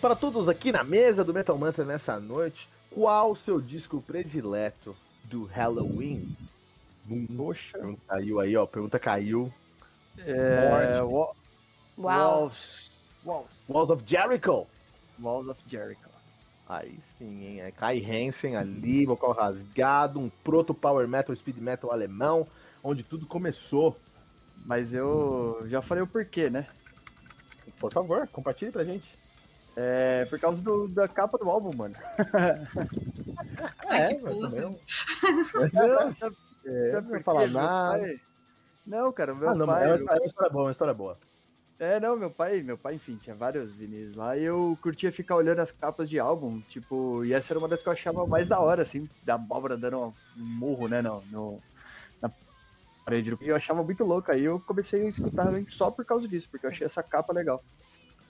Para todos aqui na mesa do Metal Mantra nessa noite, qual o seu disco predileto do Halloween? Poxa. Pergunta caiu aí, ó. Pergunta caiu. É. Walls. Walls. Walls of Jericho. Walls of Jericho. Aí sim, hein? É Kai Hansen ali, vocal rasgado, um proto power metal, speed metal alemão, onde tudo começou. Mas eu já falei o porquê, né? Por favor, compartilhe pra gente. É por causa do- da capa do álbum, mano. É, que também- Não, É, sabe não por vou falar nada. pai- Não, cara, meu Ah, não, pai. é uma é uma história boa, é uma história boa. É, não, meu pai, meu pai, enfim, tinha vários vinis lá e eu curtia ficar olhando as capas de álbum, tipo, e essa era uma das que eu achava mais da hora, assim, da abóbora dando um murro, né, no, no- na parede. do- E eu achava muito louco, aí eu comecei a escutar só por causa disso, porque eu achei essa capa legal.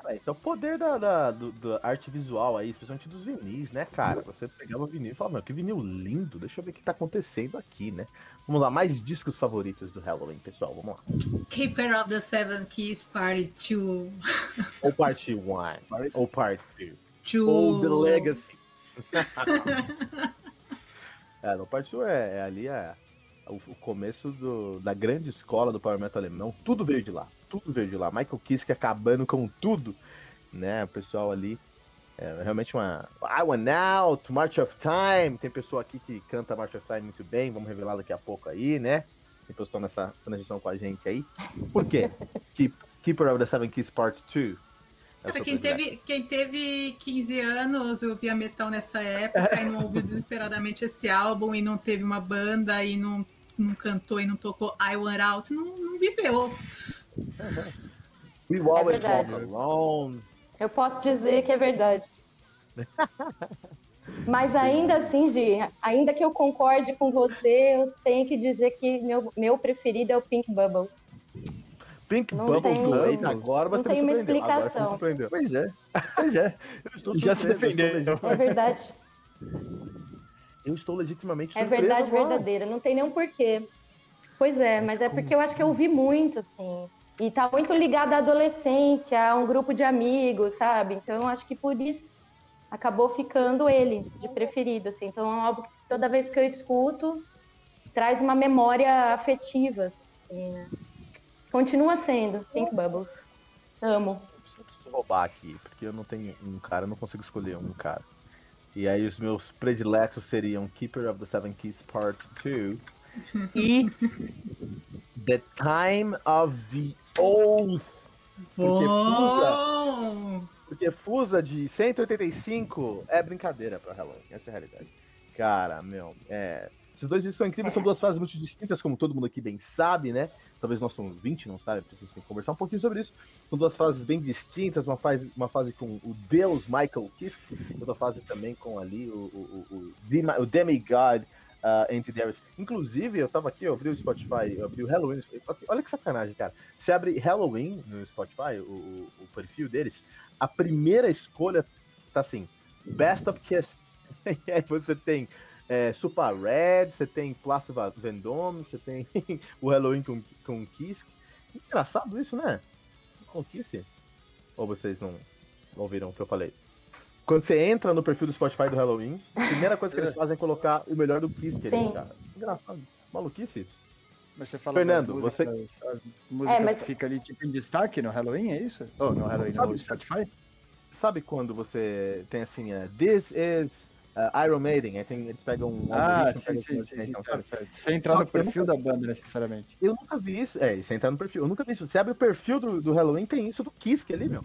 É, Esse é o poder da, da, do- da arte visual aí, especialmente dos vinis, né, cara? Você pegava o vinil e falava, meu, que vinil lindo, deixa eu ver o que tá acontecendo aqui, né? Vamos lá, mais discos favoritos do Halloween, pessoal, vamos lá. Keeper of the Seven Keys Party 2. Ou parte 1, ou parte 2, 2. ou The Legacy. é, no parte 1 é, é ali é, o, o começo do, da grande escola do Power Metal alemão, tudo veio de lá, tudo veio de lá. Michael Kiske acabando com tudo, né? O pessoal ali É realmente uma. I Want Out, March of Time. Tem pessoa aqui que canta March of Time muito bem, vamos revelar daqui a pouco aí, né? Tem estão nessa transição com a gente aí. Por quê? Keep, Keeper of the Seven Keys Part 2. É Cara, quem teve, quem teve 15 anos, eu via metal nessa época e não ouviu desesperadamente esse álbum e não teve uma banda e não, não cantou e não tocou I Want Out, não, não viveu. We always É verdade. alone. Eu posso dizer que é verdade. Mas ainda assim, Gi, ainda que eu concorde com você, eu tenho que dizer que meu, meu preferido é o Pink Bubbles. Pink Não Bubble tem-. Eita, agora você não tem uma explicação. Pois é, pois é. Eu estou Já se defendeu. É verdade. Eu estou legitimamente É surpreso verdade agora. verdadeira. Não tem nenhum porquê. Pois é, mas é porque eu acho que eu ouvi muito, assim. E tá muito ligado à adolescência, a um grupo de amigos, sabe? Então eu acho que por isso acabou ficando ele de preferido, assim. Então é um álbum que toda vez que eu escuto traz uma memória afetiva, assim, né? Continua sendo Pink Bubbles. Amo. Eu preciso roubar aqui, porque eu não tenho um cara, eu não consigo escolher um cara. E aí os meus prediletos seriam Keeper of the Seven Keys Part 2 e The Time of the Oath. Porque Fusa, porque Fusa de 185 é brincadeira pra Halloween, essa é a realidade. Cara, meu, é. Esses dois discos são incríveis, são duas fases muito distintas, como todo mundo aqui bem sabe, né? Talvez nosso ouvinte não saiba, porque a gente tem que conversar um pouquinho sobre isso. São duas fases bem distintas, uma fase, uma fase com o Deus Michael Kiske, outra fase também com ali o, o, o, o, o Demigod uh, Darius. Inclusive, eu tava aqui, eu abri o Spotify, eu abri o Halloween. Olha que sacanagem, cara. Você abre Halloween no Spotify, o, o, o perfil deles, a primeira escolha tá assim: Best of Kiss. e aí você tem é, Super Red, você tem Place Vendôme, você tem o Halloween com, com Kiss. Engraçado isso, né? Com Kiss. Ou vocês não ouviram o que eu falei? Quando você entra no perfil do Spotify do Halloween, a primeira coisa que eles fazem é colocar o melhor do Kiss, que Sim. eles, cara. Engraçado. Maluquice isso. Mas você fala Fernando, músicas, as músicas É, mas- que ficam ali tipo em destaque no Halloween, é isso? Oh, no Halloween, Sabe- no Spotify? Sabe quando você tem assim, é, This is uh, Iron Maiden, aí tem, eles pegam um Ah, sim, sim, sim, sabe? certo. Sem entrar Só no perfil da banda, necessariamente. Eu nunca vi isso. É, isso entrar no perfil. Eu nunca vi isso. Você abre o perfil do, do Halloween, tem isso do Kiss ali, meu.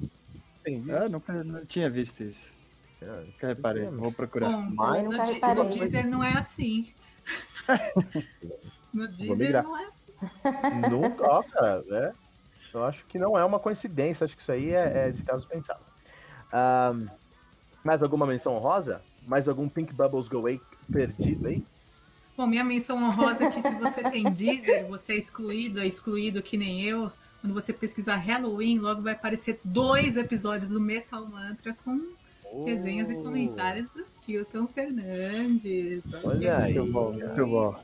Tem isso. Ah, nunca não tinha visto isso. É, Nunca reparei, vou procurar. Bom, Mas- no, nunca reparei. no Deezer não é assim. No Deezer não é assim. Nunca, ó, cara, é. Eu acho que não é uma coincidência, acho que isso aí é, é de caso pensado. Ahn, Mais alguma menção honrosa? Mais algum Pink Bubbles Go Away perdido aí? Bom, minha menção honrosa é que se você tem Deezer, você é excluído, é excluído que nem eu. Quando você pesquisar Halloween, logo vai aparecer dois episódios do Metal Mantra com resenhas e comentários do Kilton Fernandes. Olha aí. Muito bom, muito bom.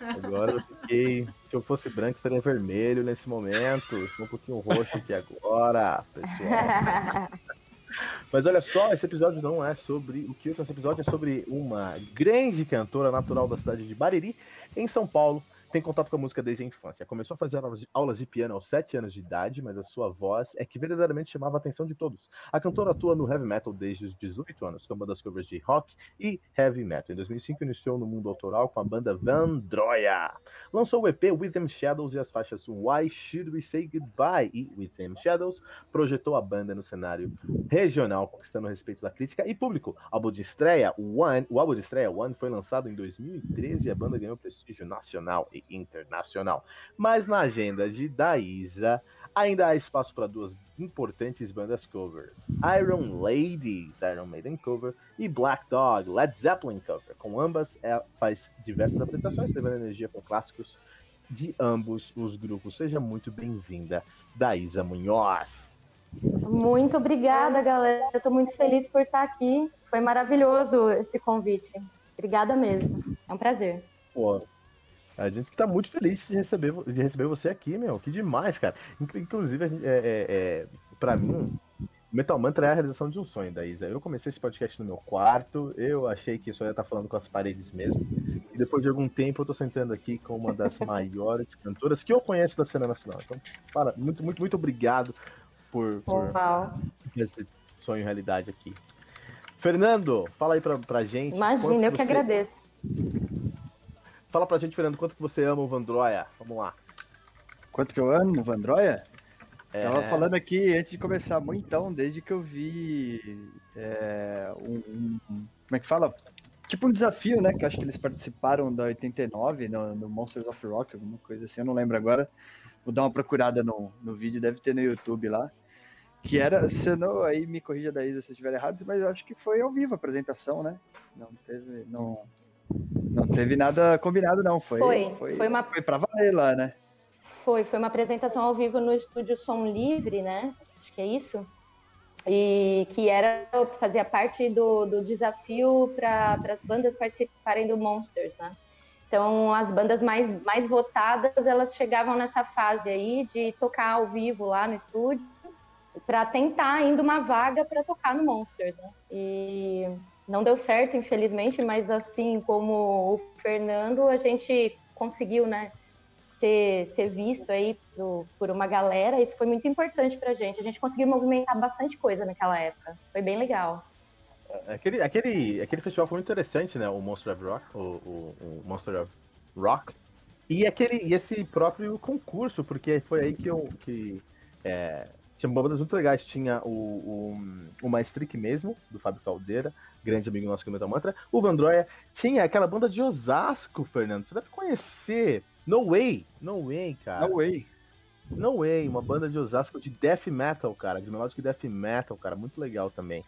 Agora eu fiquei. Se eu fosse branco, seria vermelho nesse momento. Estou um pouquinho roxo aqui agora, pessoal. Mas olha só, esse episódio não é sobre o que esse episódio é sobre uma grande cantora natural da cidade de Bariri, em São Paulo, tem contato com a música desde a infância. Começou a fazer aulas de piano aos 7 anos de idade, mas a sua voz é que verdadeiramente chamava a atenção de todos. A cantora atua no heavy metal desde os 18 anos, com bandas covers de rock e heavy metal. Em 2005 iniciou no mundo autoral com a banda Vandroia. Lançou o EP With Them Shadows e as faixas Why Should We Say Goodbye e With Them Shadows. Projetou a banda no cenário regional, conquistando o respeito da crítica e público. O álbum de estreia, One, o álbum de estreia One foi lançado em 2013 e a banda ganhou prestígio nacional e internacional. Mas na agenda de Daísa, ainda há espaço para duas importantes bandas covers: Iron Ladies, Iron Maiden cover, e Black Dog, Led Zeppelin cover. Com ambas, ela faz diversas apresentações, levando energia com clássicos de ambos os grupos. Seja muito bem-vinda, Daísa Munhoz. Muito obrigada, galera. Eu tô muito feliz por estar aqui. Foi maravilhoso esse convite. Obrigada mesmo. É um prazer. Pô, a gente que tá muito feliz de receber, de receber você aqui, meu. Que demais, cara. Inclusive, gente, é, é, é, pra mim, Metal Mantra é a realização de um sonho da Isa. Eu comecei esse podcast no meu quarto, eu achei que só ia estar falando com as paredes mesmo. E depois de algum tempo eu tô sentando aqui com uma das maiores cantoras que eu conheço da cena nacional. Então, para, muito, muito, muito obrigado por, por esse sonho realidade aqui. Fernando, fala aí pra, pra gente. Imagina, eu que agradeço. Fala pra gente, Fernando, quanto que você ama o Vandroia? Vamos lá. Quanto que eu amo o Vandroia? É... Tava falando aqui antes de começar, então, desde que eu vi é, um, um, Como é que fala? Tipo um desafio, né? Que acho que eles participaram da 89 no, no Monsters of Rock, alguma coisa assim, eu não lembro agora. Vou dar uma procurada no, no vídeo, deve ter no YouTube lá. Que era, se não, aí me corrija daí se eu estiver errado, mas eu acho que foi ao vivo a apresentação, né? Não teve. Não, não teve nada combinado, não. Foi, foi, foi, foi, uma... foi pra valer lá, né? Foi, foi uma apresentação ao vivo no estúdio Som Livre, né? Acho que é isso. E que era fazia parte do, do desafio para as bandas participarem do Monsters, né? Então, as bandas mais, mais votadas, elas chegavam nessa fase aí de tocar ao vivo lá no estúdio para tentar ainda uma vaga para tocar no Monsters, né? E não deu certo, infelizmente, mas assim como o Fernando, a gente conseguiu, né, ser, ser visto aí por, por uma galera. Isso foi muito importante pra gente. A gente conseguiu movimentar bastante coisa naquela época. Foi bem legal. É, aquele, aquele, aquele festival foi muito interessante, né? O Monster of Rock, o, o, o Monster of Rock. E, aquele, e esse próprio concurso, porque foi aí que eu. Que, é, tinha bandas muito legais. Tinha o, o, o Maestric mesmo, do Fábio Caldeira grande amigo nosso que é Metal Mantra. O Vandroia tinha aquela banda de Osasco, Fernando. Você deve conhecer. No Way. No Way, cara. No Way. No Way, uma banda de Osasco de death metal, cara. De melodic death metal, cara. Muito legal também.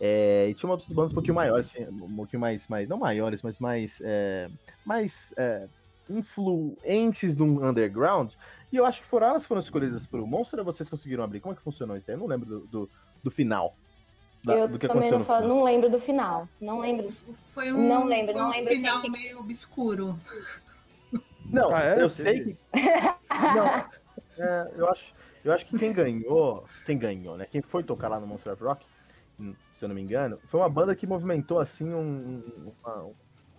É, e tinha outras bandas um pouquinho maiores, um pouquinho mais, mais não maiores, mas mais, é, mais é, influentes do underground. E eu acho que foram elas foram escolhidas pelo Monster ou vocês conseguiram abrir? Como é que funcionou isso aí? Eu não lembro do, do, do final. Da, eu do que também não, falo, não lembro do final. Não lembro. Foi um, não lembro, foi não um lembro final quem... meio obscuro. Não, ah, é? eu sei que. não, é, eu, acho, eu acho que quem ganhou. Quem ganhou, né? Quem foi tocar lá no Monster of Rock, se eu não me engano, foi uma banda que movimentou assim um, uma,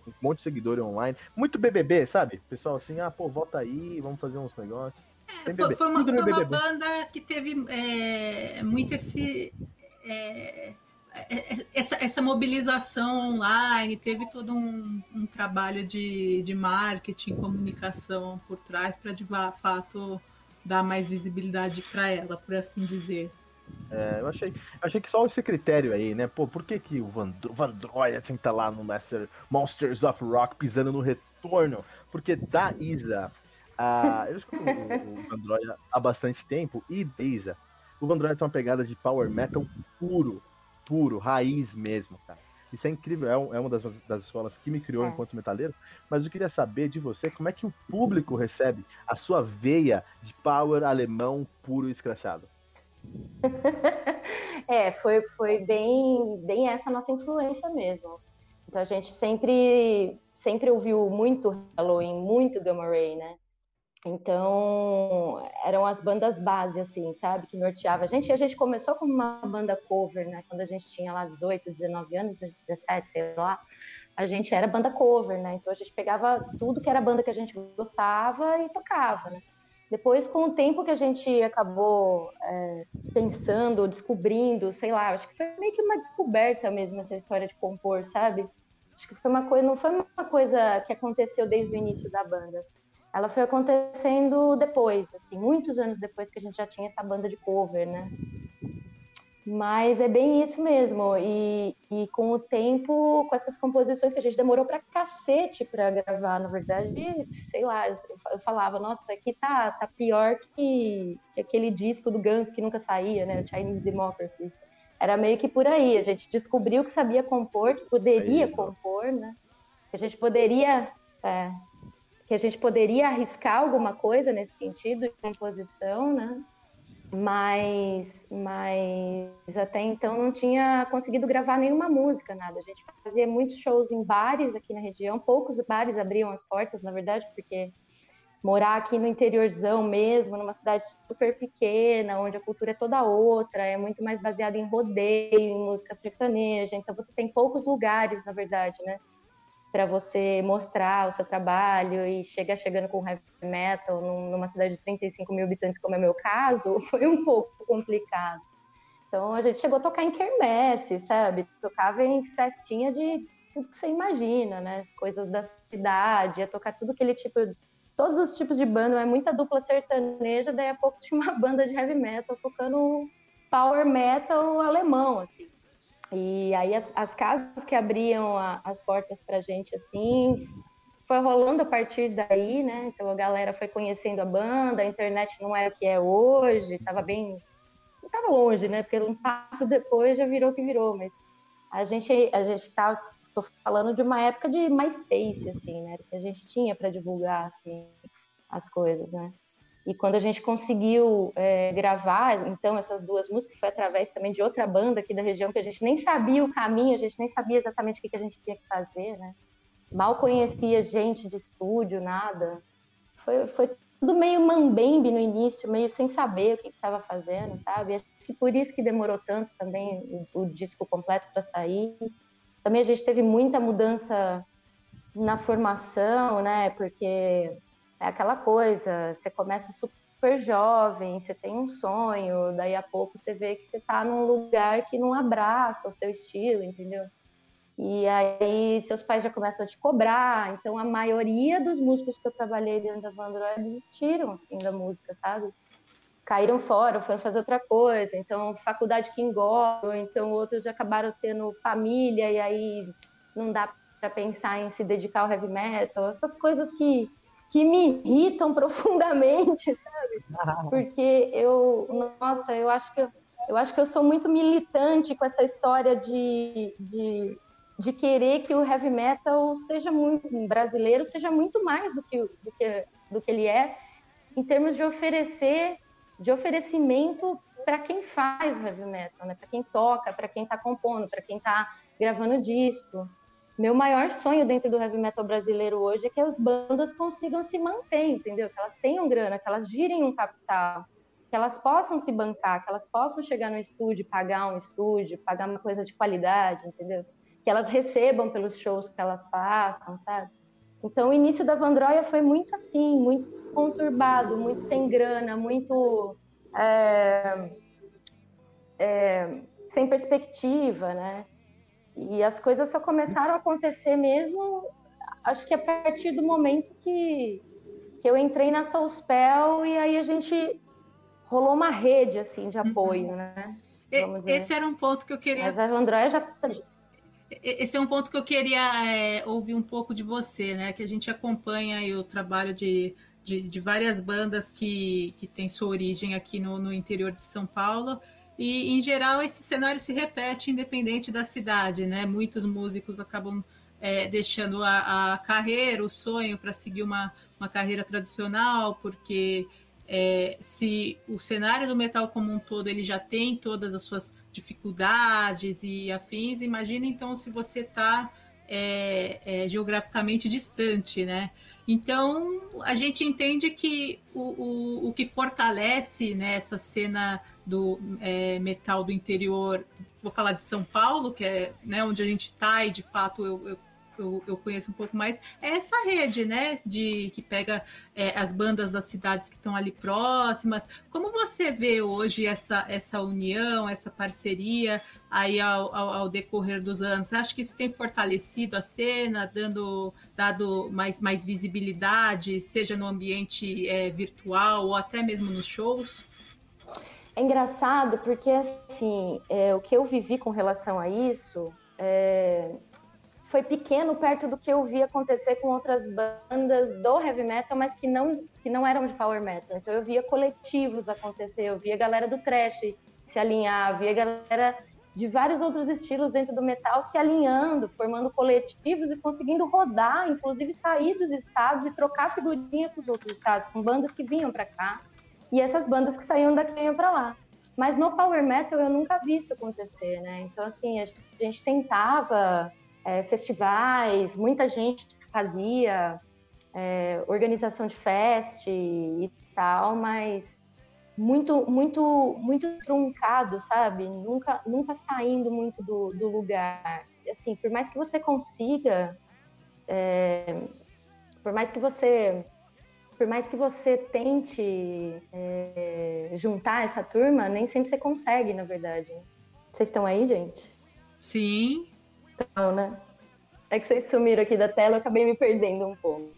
um monte de seguidor online. Muito BBB, sabe? Pessoal assim, ah, pô, volta aí, vamos fazer uns negócios. É, foi, foi, uma, foi uma banda que teve é, muito esse é, é, é, essa, essa, mobilização online, teve todo um, um trabalho de, de marketing, comunicação por trás para de fato dar mais visibilidade para ela, por assim dizer. É, eu achei, achei que só esse critério aí, né? Pô, por que, que o Van, Vandroia tinha que estar tá lá no Master Monsters of Rock pisando no retorno? Porque da Isa, a, eu escuto o, o Vandroia há bastante tempo e da Isa o Vandroid tem uma pegada de power metal puro. puro, raiz mesmo, cara. Isso é incrível, é, um, é uma das, das escolas que me criou é. enquanto metaleiro. Mas eu queria saber de você como é que o público recebe a sua veia de power alemão puro e escrachado. é, foi, foi bem, bem essa nossa influência mesmo. Então a gente sempre, sempre ouviu muito Halloween, muito Gamma Ray, né? Então, eram as bandas base, assim, sabe? Que norteava a gente. E a gente começou como uma banda cover, né? Quando a gente tinha lá 18, 19 anos, 17, sei lá. A gente era banda cover, né? Então a gente pegava tudo que era banda que a gente gostava e tocava, né? Depois, com o tempo que a gente acabou é, pensando, descobrindo, sei lá, acho que foi meio que uma descoberta mesmo essa história de compor, sabe? Acho que foi uma coisa, não foi uma coisa que aconteceu desde o início da banda ela foi acontecendo depois, assim, muitos anos depois que a gente já tinha essa banda de cover, né? Mas é bem isso mesmo. E, e com o tempo, com essas composições que a gente demorou pra cacete pra gravar, na verdade, sei lá, eu, eu falava, nossa, aqui tá, tá pior que, que, aquele disco do Guns que nunca saía, né? Chinese Democracy. Era meio que por aí. A gente descobriu que sabia compor, que poderia aí, compor, né? Que a gente poderia. É, que a gente poderia arriscar alguma coisa nesse sentido de composição, né? Mas, mas até então não tinha conseguido gravar nenhuma música, nada. A gente fazia muitos shows em bares aqui na região, poucos bares abriam as portas, na verdade, porque morar aqui no interiorzão mesmo, numa cidade super pequena, onde a cultura é toda outra, é muito mais baseada em rodeio, em música sertaneja, então você tem poucos lugares, na verdade, né? Para você mostrar o seu trabalho e chegar chegando com heavy metal numa cidade de 35 mil habitantes, como é meu caso, foi um pouco complicado. Então a gente chegou a tocar em quermesse, sabe? Tocava em festinha de tudo que você imagina, né? Coisas da cidade, ia tocar tudo aquele tipo, todos os tipos de banda, é muita dupla sertaneja, daí a pouco tinha uma banda de heavy metal tocando power metal alemão, assim. E aí as, as casas que abriam a, as portas para gente assim, foi rolando a partir daí, né? Então a galera foi conhecendo a banda, a internet não era o que é hoje, estava bem, estava longe, né? Porque um passo depois já virou o que virou, mas a gente a gente tá tô falando de uma época de MySpace assim, né? Que a gente tinha para divulgar assim as coisas, né? E quando a gente conseguiu é, gravar, então, essas duas músicas, foi através também de outra banda aqui da região, que a gente nem sabia o caminho, a gente nem sabia exatamente o que, que a gente tinha que fazer, né? Mal conhecia gente de estúdio, nada. Foi, foi tudo meio mambembe no início, meio sem saber o que estava fazendo, sabe? Acho que por isso que demorou tanto também o, o disco completo para sair. Também a gente teve muita mudança na formação, né? Porque é aquela coisa, você começa super jovem, você tem um sonho, daí a pouco você vê que você está num lugar que não abraça o seu estilo, entendeu? E aí seus pais já começam a te cobrar. Então a maioria dos músicos que eu trabalhei dentro da Vandroid desistiram assim da música, sabe? Caíram fora, foram fazer outra coisa. Então faculdade que engorda, então outros acabaram tendo família e aí não dá para pensar em se dedicar ao heavy metal. Essas coisas que que me irritam profundamente, sabe? Porque eu, nossa, eu acho que eu, eu acho que eu sou muito militante com essa história de, de, de querer que o heavy metal seja muito brasileiro, seja muito mais do que, do que, do que ele é, em termos de oferecer, de oferecimento para quem faz o heavy metal, né? Para quem toca, para quem está compondo, para quem está gravando disco meu maior sonho dentro do heavy metal brasileiro hoje é que as bandas consigam se manter, entendeu? Que elas tenham grana, que elas girem um capital, que elas possam se bancar, que elas possam chegar no estúdio, pagar um estúdio, pagar uma coisa de qualidade, entendeu? Que elas recebam pelos shows que elas façam, sabe? Então o início da Vandroia foi muito assim, muito conturbado, muito sem grana, muito é, é, sem perspectiva, né? E as coisas só começaram a acontecer mesmo, acho que a partir do momento que, que eu entrei na Soulspell e aí a gente rolou uma rede assim de uhum. apoio, né? Esse era um ponto que eu queria. Mas a já. Esse é um ponto que eu queria é, ouvir um pouco de você, né? Que a gente acompanha o trabalho de, de, de, várias bandas que, que têm sua origem aqui no, no interior de São Paulo E, em geral, esse cenário se repete independente da cidade, né? Muitos músicos acabam é, deixando a, a, carreira, o sonho para seguir uma, uma carreira tradicional, porque é, se o cenário do metal como um todo ele já tem todas as suas dificuldades e afins, imagina então se você está é, é, geograficamente distante, né? Então a gente entende que o, o, o que fortalece né, essa cena do é, metal do interior, vou falar de São Paulo, que é né, onde a gente está e de fato eu, eu eu, eu conheço um pouco mais, é essa rede, né? De que pega é, as bandas das cidades que estão ali próximas. Como você vê hoje essa, essa união, essa parceria aí ao, ao, ao decorrer dos anos? Você acha que isso tem fortalecido a cena, dando dado mais, mais visibilidade, seja no ambiente é, virtual ou até mesmo nos shows? É engraçado porque assim, é, o que eu vivi com relação a isso é, foi pequeno perto do que eu vi acontecer com outras bandas do heavy metal, mas que não, que não eram de power metal. Então eu via coletivos acontecer, eu via galera do trash se alinhar, via galera de vários outros estilos dentro do metal se alinhando, formando coletivos e conseguindo rodar, inclusive sair dos estados e trocar figurinha com os outros estados, com bandas que vinham para cá e essas bandas que saíam daqui iam para lá. Mas no power metal eu nunca vi isso acontecer, né? Então assim, a gente tentava é, festivais, muita gente fazia é, organização de fest e tal, mas muito, muito, muito truncado, sabe? Nunca, nunca saindo muito do, do lugar. Assim, por mais que você consiga, é, por mais que você, por mais que você tente é, juntar essa turma, nem sempre você consegue, na verdade. Vocês estão aí, gente? Sim. Então, né? É que vocês sumiram aqui da tela, eu acabei me perdendo um pouco.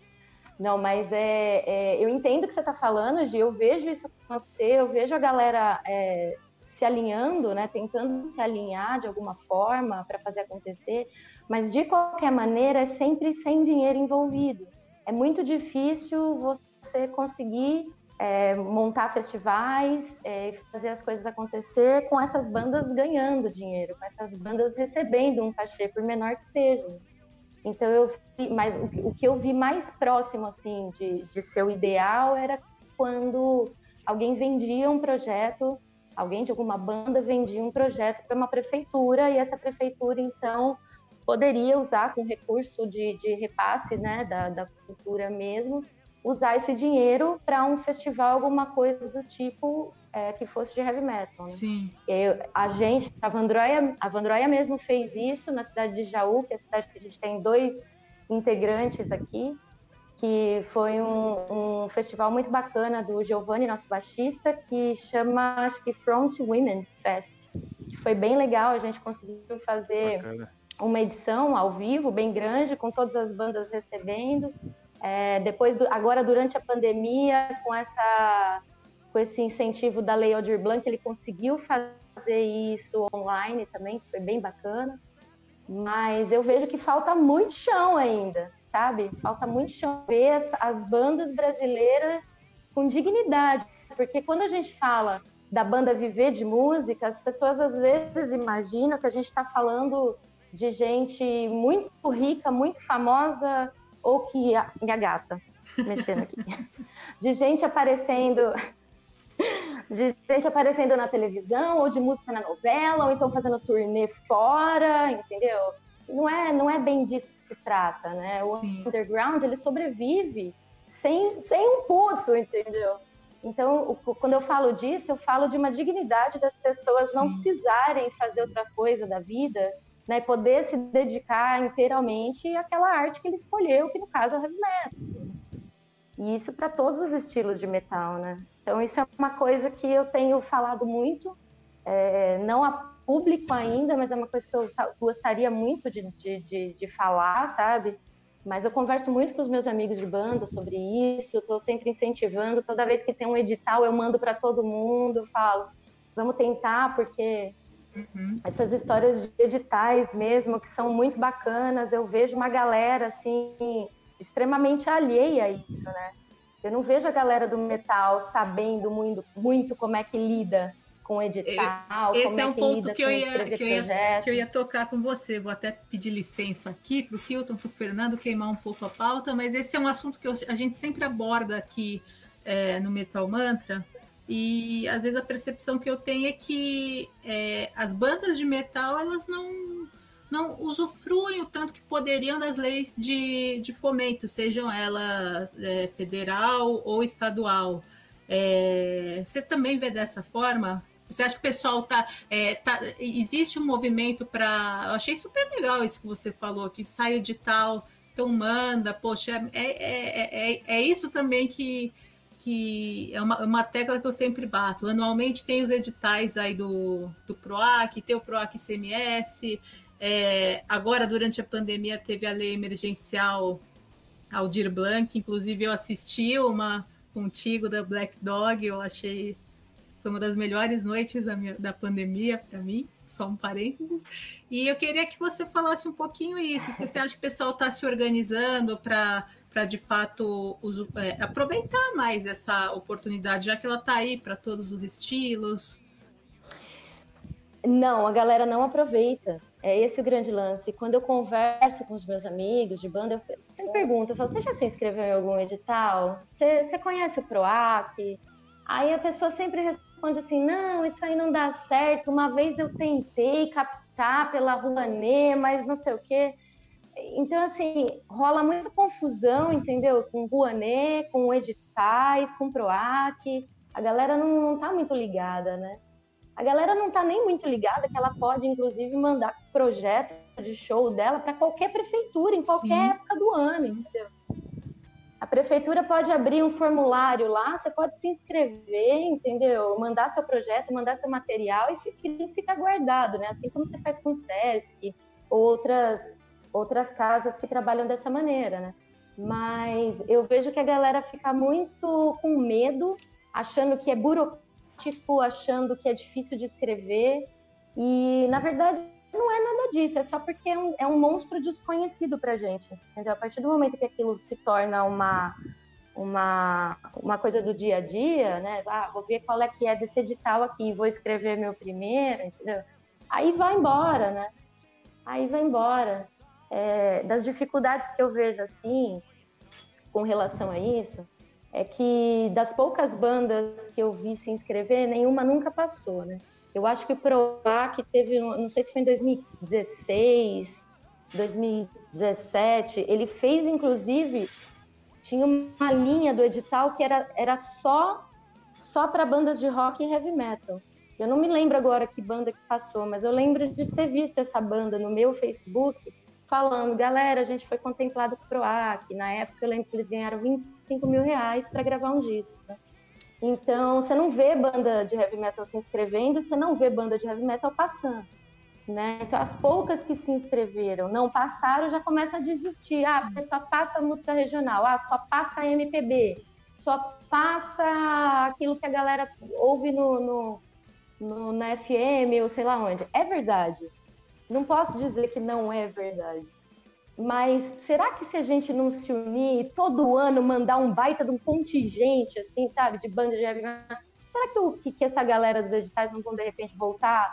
Não, mas é, é eu entendo o que você está falando, Gi, eu vejo isso acontecer, eu vejo a galera é, se alinhando, né, tentando se alinhar de alguma forma para fazer acontecer, mas de qualquer maneira é sempre sem dinheiro envolvido. É muito difícil você conseguir é, montar festivais, é, fazer as coisas acontecer com essas bandas ganhando dinheiro, com essas bandas recebendo um cachê, por menor que seja. Então eu vi, mas o, que eu vi mais próximo assim de, de ser o ideal era quando alguém vendia um projeto, alguém de alguma banda vendia um projeto para uma prefeitura e essa prefeitura então poderia usar com recurso de, de repasse né, da, da cultura mesmo usar esse dinheiro para um festival, alguma coisa do tipo é, que fosse de heavy metal. Né? Sim. Eu, a gente, a Vandroia, a Vandroia mesmo fez isso na cidade de Jaú, que é a cidade que a gente tem dois integrantes aqui, que foi um, um festival muito bacana do Giovanni, nosso baixista, que chama, acho que Front Women Fest, que foi bem legal, a gente conseguiu fazer bacana. uma edição ao vivo, bem grande, com todas as bandas recebendo, é, depois, do, agora durante a pandemia, com essa com esse incentivo da Lei Aldir Blanc, ele conseguiu fazer isso online também, foi bem bacana. Mas eu vejo que falta muito chão ainda, sabe? Falta muito chão ver as, as bandas brasileiras com dignidade, porque quando a gente fala da banda viver de música, as pessoas às vezes imaginam que a gente está falando de gente muito rica, muito famosa, ou que a minha gata mexendo aqui, de gente aparecendo, de gente aparecendo na televisão, ou de música na novela, ou então fazendo turnê fora, entendeu? Não é, não é bem disso que se trata, né? O Sim. underground ele sobrevive sem, sem um puto, entendeu? Então, quando eu falo disso, eu falo de uma dignidade das pessoas não precisarem fazer outra coisa da vida né, poder se dedicar inteiramente àquela arte que ele escolheu, que no caso é o heavy metal. E isso para todos os estilos de metal, né? Então isso é uma coisa que eu tenho falado muito, é, não a público ainda, mas é uma coisa que eu gostaria muito de, de, de, de falar, sabe? Mas eu converso muito com os meus amigos de banda sobre isso, estou sempre incentivando. Toda vez que tem um edital, eu mando para todo mundo, falo, vamos tentar, porque Uhum. Essas histórias de editais mesmo, que são muito bacanas, eu vejo uma galera assim, extremamente alheia a isso, né? Eu não vejo a galera do metal sabendo muito, muito como é que lida com com edital? Esse é um ponto que eu, ia, que, eu ia, que eu ia tocar com você. Vou até pedir licença aqui para o Hilton, para o Fernando queimar um pouco a pauta, mas esse é um assunto que eu, a gente sempre aborda aqui é, no Metal Mantra. E às vezes a percepção que eu tenho é que é, as bandas de metal elas não, não usufruem o tanto que poderiam das leis de, de fomento, sejam elas é, federal ou estadual. É, você também vê dessa forma? Você acha que o pessoal tá, é, tá existe um movimento para? Eu achei super legal isso que você falou, que sai edital, então manda, poxa, é, é, é, é isso também que, que é uma, uma tecla que eu sempre bato. Anualmente tem os editais aí do, do PROAC, tem o PROAC CMS, é, agora durante a pandemia teve a lei emergencial Aldir Blanc, inclusive eu assisti uma, contigo da Black Dog. Eu achei foi uma das melhores noites da, minha, da pandemia para mim. Só um parênteses. E eu queria que você falasse um pouquinho isso. Se você acha que o pessoal está se organizando para para de fato é, aproveitar mais essa oportunidade, já que ela está aí para todos os estilos? Não, a galera não aproveita. É esse o grande lance. Quando eu converso com os meus amigos de banda, eu sempre pergunto, eu falo, você já se inscreveu em algum edital? Você, você conhece o PROAC? Aí a pessoa sempre responde assim, não, isso aí não dá certo. Uma vez eu tentei captar pela Rouanet, mas não sei o quê. Então, assim, rola muita confusão, entendeu? Com Rouanet, com editais, com PROAC. A galera não, não tá muito ligada, né? a galera não está nem muito ligada que ela pode, inclusive, mandar projeto de show dela para qualquer prefeitura, em qualquer Sim. época do ano, entendeu? A prefeitura pode abrir um formulário lá, você pode se inscrever, entendeu? Mandar seu projeto, mandar seu material e fica, fica guardado, né? Assim como você faz com o SESC ou outras, outras casas que trabalham dessa maneira, né? Mas eu vejo que a galera fica muito com medo, achando que é burocracia tipo, achando que é difícil de escrever. E, na verdade, não é nada disso, é só porque é um, é um monstro desconhecido pra gente. Entendeu? A partir do momento que aquilo se torna uma, uma, uma coisa do dia a dia, né? Ah, vou ver qual é que é desse edital aqui, vou escrever meu primeiro, entendeu? Aí vai embora, né? Aí vai embora. É, das dificuldades que eu vejo assim, com relação a isso, é que das poucas bandas que eu vi se inscrever, nenhuma nunca passou, né? Eu acho que o PROAC teve, não sei se foi em 2016, 2017, ele fez inclusive tinha uma linha do edital que era, era só só para bandas de rock e heavy metal. Eu não me lembro agora que banda que passou, mas eu lembro de ter visto essa banda no meu Facebook falando, galera, a gente foi contemplado com o PROAC. Na época eu lembro que eles ganharam 25 mil reais para gravar um disco. Né? Então, você não vê banda de heavy metal se inscrevendo, você não vê banda de heavy metal passando. Né? Então, as poucas que se inscreveram, não passaram, já começa a desistir. Ah, só passa música regional, ah, só passa MPB, só passa aquilo que a galera ouve no, no, no, na FM ou sei lá onde. É verdade. Não posso dizer que não é verdade. Mas será que se a gente não se unir todo ano mandar um baita de um contingente, assim, sabe, de banda de heavy será que, o, que, que essa galera dos editais não vão de repente voltar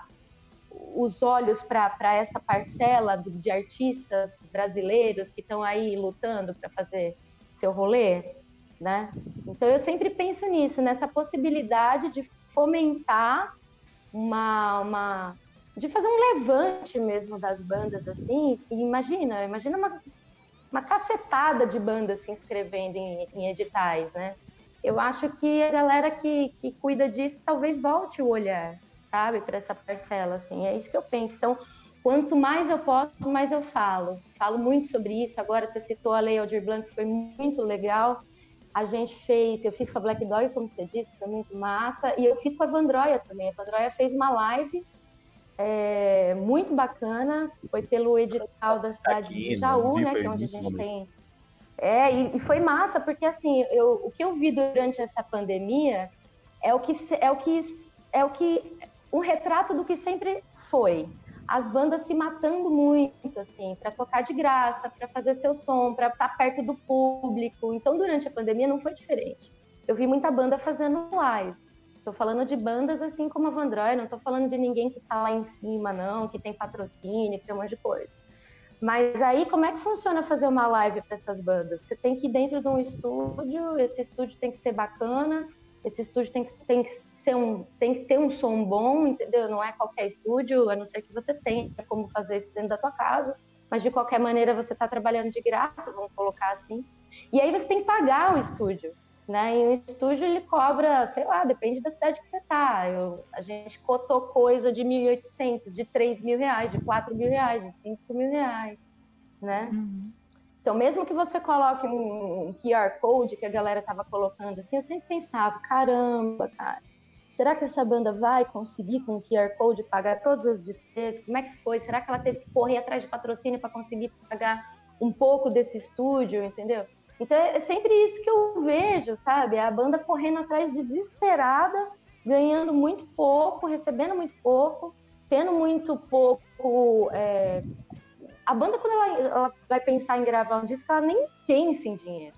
os olhos para essa parcela do, de artistas brasileiros que estão aí lutando para fazer seu rolê, né? Então eu sempre penso nisso, nessa possibilidade de fomentar uma, uma de fazer um levante mesmo das bandas, assim. E imagina, imagina uma, uma cacetada de bandas se inscrevendo em, em editais, né? Eu acho que a galera que, que cuida disso talvez volte o olhar, sabe, para essa parcela, assim. É isso que eu penso. Então, quanto mais eu posso, mais eu falo. Falo muito sobre isso. Agora, você citou a Lei Aldir Blanc, que foi muito legal. A gente fez, eu fiz com a Black Dog, como você disse, foi muito massa. E eu fiz com a Vandroia também. A Vandroia fez uma live é, muito bacana. Foi pelo edital da cidade Aqui, de Jaú, né? Que é onde a gente tem. É, e, e, foi massa, porque assim, eu, o que eu vi durante essa pandemia é o que é o que é o que um retrato do que sempre foi. As bandas se matando muito, assim, para tocar de graça, para fazer seu som, para estar tá perto do público. Então, durante a pandemia não foi diferente. Eu vi muita banda fazendo live. Estou falando de bandas assim como a Vandroy, não estou falando de ninguém que está lá em cima, não, que tem patrocínio, que tem um monte de coisa. Mas aí, como é que funciona fazer uma live para essas bandas? Você tem que ir dentro de um estúdio, esse estúdio tem que ser bacana, esse estúdio tem que, tem que ser um, tem que ter um som bom, entendeu? Não é qualquer estúdio, a não ser que você tenha como fazer isso dentro da tua casa. Mas de qualquer maneira você está trabalhando de graça, vamos colocar assim. E aí você tem que pagar o estúdio. Né? E o estúdio ele cobra, sei lá, depende da cidade que você tá. Eu, a gente cotou coisa de 1.800, de 3 mil reais, de 4 mil reais, de 5 mil reais, né? Uhum. Então, mesmo que você coloque um, um QR Code que a galera tava colocando assim, eu sempre pensava, caramba, cara, será que essa banda vai conseguir com o QR Code pagar todas as despesas? Como é que foi? Será que ela teve que correr atrás de patrocínio para conseguir pagar um pouco desse estúdio, entendeu? Então é sempre isso que eu vejo, sabe? A banda correndo atrás desesperada, ganhando muito pouco, recebendo muito pouco, tendo muito pouco. É... A banda, quando ela, ela, vai pensar em gravar um disco, ela nem pensa em dinheiro.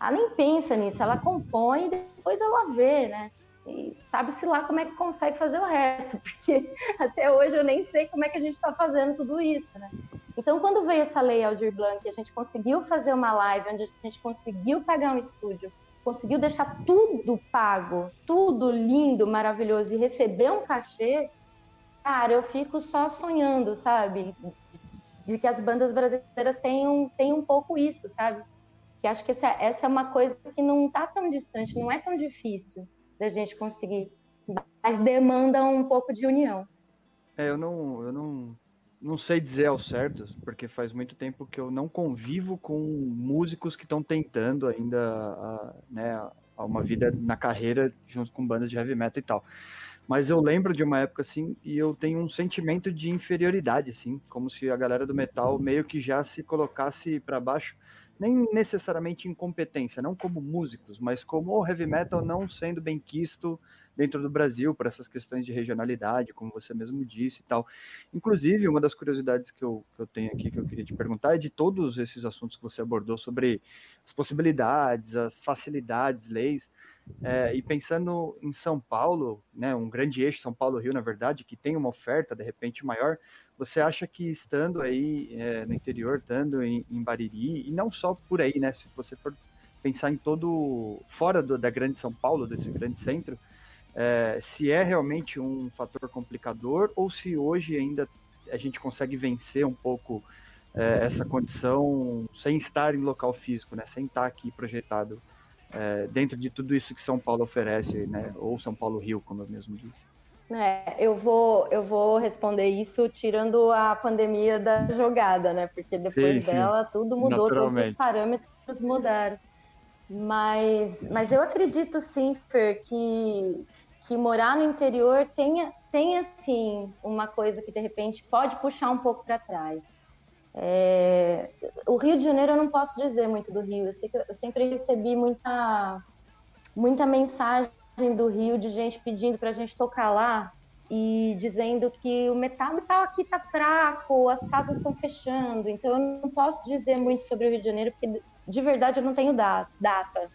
Ela nem pensa nisso, ela compõe e depois ela vê, né? E sabe-se lá como é que consegue fazer o resto, porque até hoje eu nem sei como é que a gente está fazendo tudo isso, né? Então, quando veio essa lei Aldir Blanc, a gente conseguiu fazer uma live onde a gente conseguiu pagar um estúdio, conseguiu deixar tudo pago, tudo lindo, maravilhoso e receber um cachê, cara, eu fico só sonhando, sabe? De que as bandas brasileiras tenham, tenham um pouco isso, sabe? Que acho que essa, essa é uma coisa que não está tão distante, não é tão difícil da gente conseguir, mas demanda um pouco de união. É, eu não, eu não não sei dizer ao certo, porque faz muito tempo que eu não convivo com músicos que estão tentando ainda a, né, a uma vida na carreira junto com bandas de heavy metal e tal. Mas eu lembro de uma época assim e eu tenho um sentimento de inferioridade, assim, como se a galera do metal meio que já se colocasse para baixo, nem necessariamente incompetência, não como músicos, mas como o heavy metal não sendo bem quisto dentro do Brasil, por essas questões de regionalidade, como você mesmo disse e tal. Inclusive, uma das curiosidades que eu, que eu tenho aqui, que eu queria te perguntar, é de todos esses assuntos que você abordou sobre as possibilidades, as facilidades, leis, é, e pensando em São Paulo, né, um grande eixo, São Paulo-Rio, na verdade, que tem uma oferta, de repente, maior, você acha que estando aí é, no interior, estando em, em, Bariri, e não só por aí, né, se você for pensar em todo, fora do, da grande São Paulo, desse grande centro, é, se é realmente um fator complicador ou se hoje ainda a gente consegue vencer um pouco é, essa condição sem estar em local físico, né, sem estar aqui projetado é, dentro de tudo isso que São Paulo oferece, né, ou São Paulo Rio, como eu mesmo disse. É, eu vou, eu vou responder isso tirando a pandemia da jogada, né? Porque depois sim, dela tudo mudou, todos os parâmetros mudaram. Mas, mas eu acredito sim, Fer, que, que morar no interior tenha, tenha assim uma coisa que de repente pode puxar um pouco para trás. É, o Rio de Janeiro eu não posso dizer muito do Rio. Eu, eu sempre recebi muita, muita mensagem do Rio de gente pedindo para a gente tocar lá e dizendo que o metal, metal aqui tá fraco, as casas estão fechando. Então eu não posso dizer muito sobre o Rio de Janeiro porque de verdade eu não tenho da, data,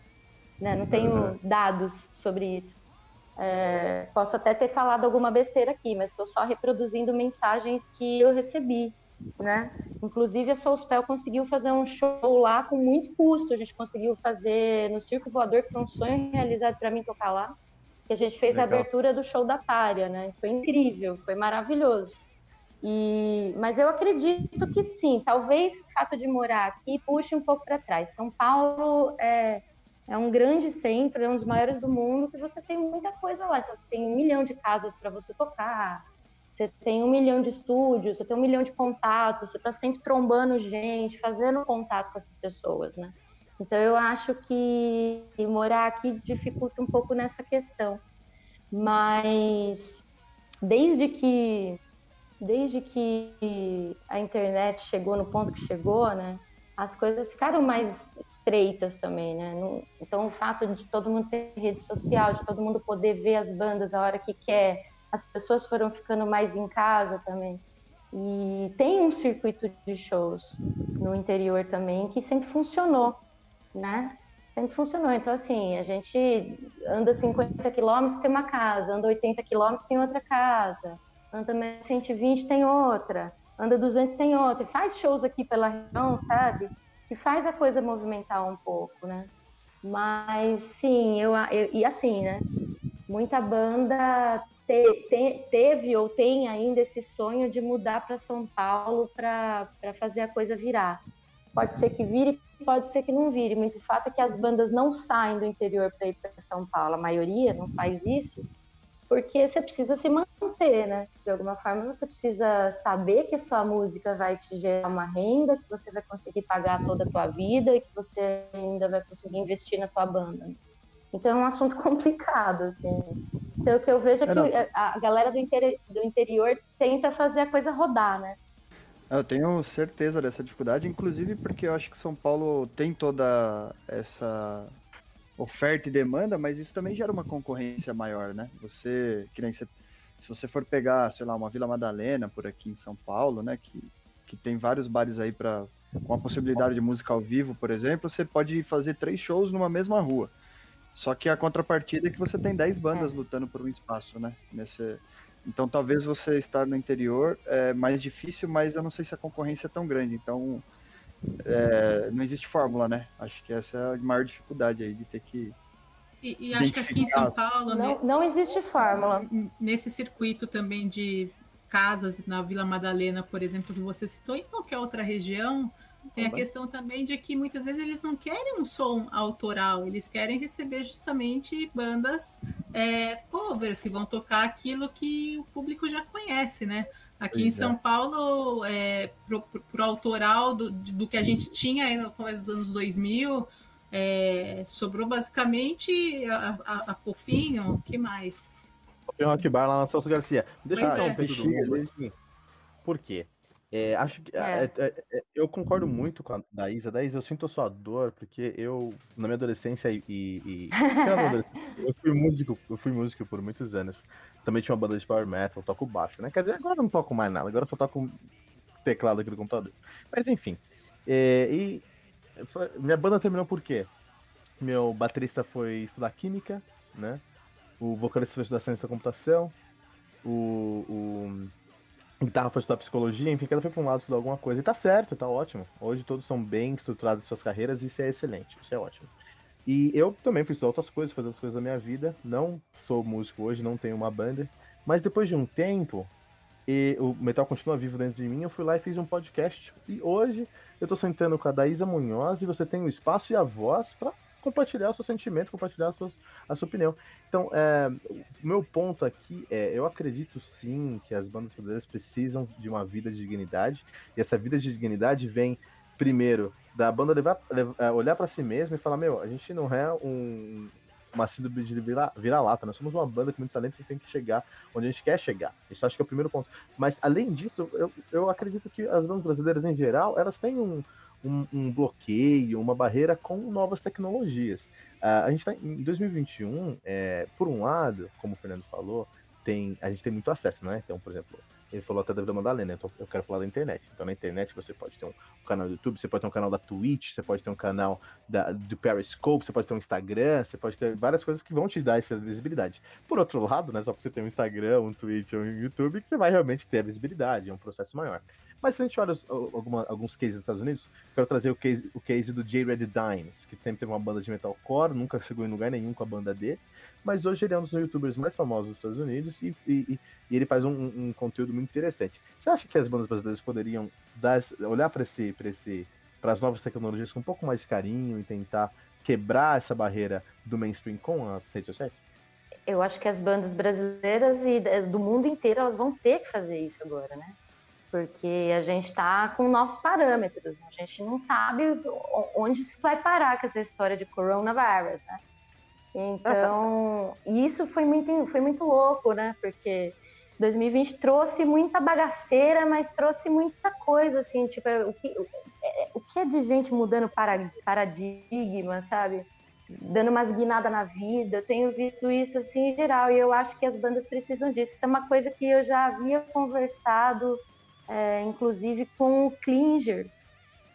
né? Não tenho uhum. dados sobre isso. É, posso até ter falado alguma besteira aqui, mas estou só reproduzindo mensagens que eu recebi, né? Inclusive a Soulspell conseguiu fazer um show lá com muito custo. A gente conseguiu fazer no Circo Voador, que foi um sonho realizado para mim tocar lá. Que a gente fez Legal. a abertura do show da Tária, né? Foi incrível, foi maravilhoso. E, mas eu acredito que sim, talvez o fato de morar aqui puxe um pouco para trás. São Paulo é, é um grande centro, é um dos maiores do mundo, que você tem muita coisa lá. Então, você tem um milhão de casas para você tocar, você tem um milhão de estúdios, você tem um milhão de contatos, você está sempre trombando gente, fazendo contato com essas pessoas, né? Então, eu acho que morar aqui dificulta um pouco nessa questão. Mas, desde que desde que a internet chegou no ponto que chegou, né, as coisas ficaram mais estreitas também, né? Então, o fato de todo mundo ter rede social, de todo mundo poder ver as bandas a hora que quer, as pessoas foram ficando mais em casa também. E tem um circuito de shows no interior também que sempre funcionou, né? Sempre funcionou. Então, assim, a gente anda 50 quilômetros, tem uma casa, anda 80 quilômetros, tem outra casa, anda 120, tem outra, anda 200, tem outra. E faz shows aqui pela região, sabe? Que faz a coisa movimentar um pouco, né? Mas, sim, eu, eu e assim, né? Muita banda te, te, teve ou tem ainda esse sonho de mudar para São Paulo para fazer a coisa virar. Pode ser que vire, pode ser que não vire. Muito fato é que as bandas não saem do interior para ir para São Paulo. A maioria não faz isso porque você precisa se manter, né? De alguma forma você precisa saber que a sua música vai te gerar uma renda, que você vai conseguir pagar toda a tua vida e que você ainda vai conseguir investir na tua banda. Então é um assunto complicado, assim. Então o que eu vejo é que a galera do, do interior tenta fazer a coisa rodar, né? Eu tenho certeza dessa dificuldade, inclusive porque eu acho que São Paulo tem toda essa oferta e demanda, mas isso também gera uma concorrência maior, né? Você, que nem você, se você for pegar, sei lá, uma Vila Madalena por aqui em São Paulo, né, que, que tem vários bares aí para com a possibilidade de música ao vivo, por exemplo, você pode fazer três shows numa mesma rua. Só que a contrapartida é que você tem 10 bandas é. lutando por um espaço, né? Nesse... Então talvez você estar no interior é mais difícil, mas eu não sei se a concorrência é tão grande. Então é, não existe fórmula, né? Acho que essa é a maior dificuldade aí de ter que. E, e acho que aqui em São Paulo. Não, né, não existe fórmula. Nesse circuito também de casas na Vila Madalena, por exemplo, que você citou, em qualquer outra região, tem a questão também de que muitas vezes eles não querem um som autoral, eles querem receber justamente bandas é, covers que vão tocar aquilo que o público já conhece, né? Aqui pois em São é. Paulo, é, pro, pro, pro, autoral do, do que a gente tinha no começo dos anos 2000, é, sobrou basicamente a, a, a Fofinho, o que mais? Fofinho Rock Bar lá na Celso Garcia. Deixa eu dar um peixinho. Por quê? É, acho que é. É, é. é. eu concordo muito com a da Isa. Da Isa, eu sinto a sua dor, porque eu, na minha adolescência e. e eu fui músico, eu fui músico por muitos anos. Também tinha uma banda de power metal, toco baixo, né? Quer dizer, agora eu não toco mais nada, agora eu só toco teclado aqui do computador. Mas enfim. É, e minha banda terminou por quê? Meu baterista foi estudar química, né? O vocalista foi estudar ciência da computação. O, o guitarra foi estudar psicologia, enfim, cada foi pra um lado estudar alguma coisa. E tá certo, tá ótimo. Hoje todos são bem estruturados em suas carreiras isso é excelente, isso é ótimo. E eu também fui estudar outras coisas, fazer outras coisas da minha vida. Não sou músico hoje, não tenho uma banda. Mas depois de um tempo, e o metal continua vivo dentro de mim, eu fui lá e fiz um podcast. E hoje eu tô sentando com a Daísa Munhoz e você tem o espaço e a voz para compartilhar o seu sentimento, compartilhar a sua, a sua opinião. Então, é, o meu ponto aqui é, eu acredito sim que as bandas brasileiras precisam de uma vida de dignidade, e essa vida de dignidade vem, primeiro, da banda levar, levar é, olhar para si mesma e falar, meu, a gente não é um, uma síndrome de vira-lata, nós somos uma banda com muito talento que tem que chegar onde a gente quer chegar. Isso acho que é o primeiro ponto. Mas, além disso, eu, eu acredito que as bandas brasileiras, em geral, elas têm um, um, um bloqueio, uma barreira com novas tecnologias. Uh, a gente está em 2021, é, por um lado, como o Fernando falou, tem, a gente tem muito acesso, né? Então, por exemplo, ele falou até da Vila Madalena, então eu quero falar da internet. Então na internet você pode ter um, canal do YouTube, você pode ter um canal da Twitch, você pode ter um canal da, do Periscope, você pode ter um Instagram, você pode ter várias coisas que vão te dar essa visibilidade. Por outro lado, né, só porque você tem um Instagram, um Twitch ou um YouTube, que você vai realmente ter a visibilidade, é um processo maior. Mas se a gente olha os, alguma, alguns cases dos Estados Unidos, quero trazer o case, o case do J. Red Dines, que sempre teve uma banda de metalcore, nunca chegou em lugar nenhum com a banda dele, mas hoje ele é um dos youtubers mais famosos dos Estados Unidos e, e, e ele faz um, um, conteúdo muito interessante. Você acha que as bandas brasileiras poderiam dar, olhar para esse, esse, as novas tecnologias com um pouco mais de carinho e tentar quebrar essa barreira do mainstream com as redes sociais? Eu acho que as bandas brasileiras e do mundo inteiro elas vão ter que fazer isso agora, né? Porque a gente está com novos parâmetros, a gente não sabe onde isso vai parar com essa história de coronavírus, né? Então, isso foi muito, foi muito louco, né? Porque 2020 trouxe muita bagaceira, mas trouxe muita coisa, assim, tipo, o que, é, o que é de gente mudando paradigma, sabe? Dando umas guinadas na vida, eu tenho visto isso, assim, em geral, e eu acho que as bandas precisam disso. Isso é uma coisa que eu já havia conversado é, inclusive com o Klinger,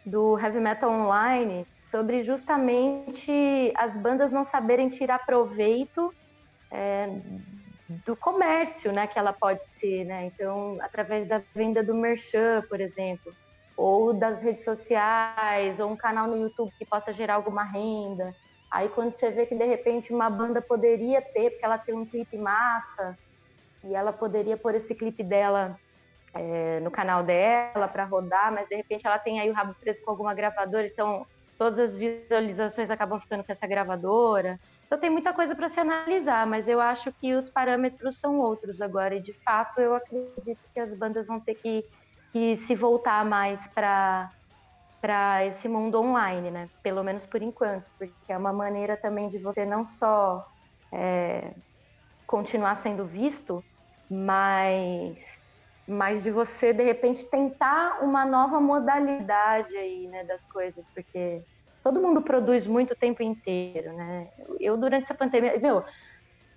do Heavy Metal Online sobre justamente as bandas não saberem tirar proveito é, do comércio, né, que ela pode ser, né? Então, através da venda do merchan, por exemplo, ou das redes sociais, ou um canal no YouTube que possa gerar alguma renda. Aí quando você vê que de repente uma banda poderia ter, porque ela tem um clipe massa, e ela poderia pôr esse clipe dela é, no canal dela para rodar, mas de repente ela tem aí o rabo preso com alguma gravadora, então todas as visualizações acabam ficando com essa gravadora. Então tem muita coisa para se analisar, mas eu acho que os parâmetros são outros agora, e de fato eu acredito que as bandas vão ter que, que se voltar mais para para esse mundo online, né? Pelo menos por enquanto, porque é uma maneira também de você não só é, continuar sendo visto, mas, mas de você de repente tentar uma nova modalidade aí, né, das coisas, porque todo mundo produz muito o tempo inteiro, né? Eu durante essa pandemia, meu,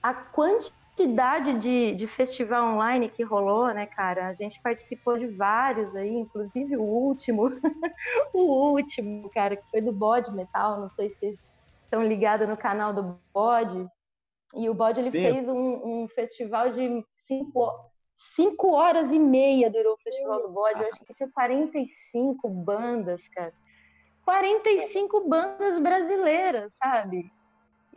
a quantidade quantidade de, de festival online que rolou, né, cara? A gente participou de vários aí, inclusive o último, o último, cara, que foi do Bode Metal, não sei se vocês estão ligados no canal do Bode. E o Bode, ele Sim. fez um, um, festival de cinco, cinco horas e meia durou o festival do Bode. Eu acho que tinha 45 bandas, cara. 45 bandas brasileiras, sabe?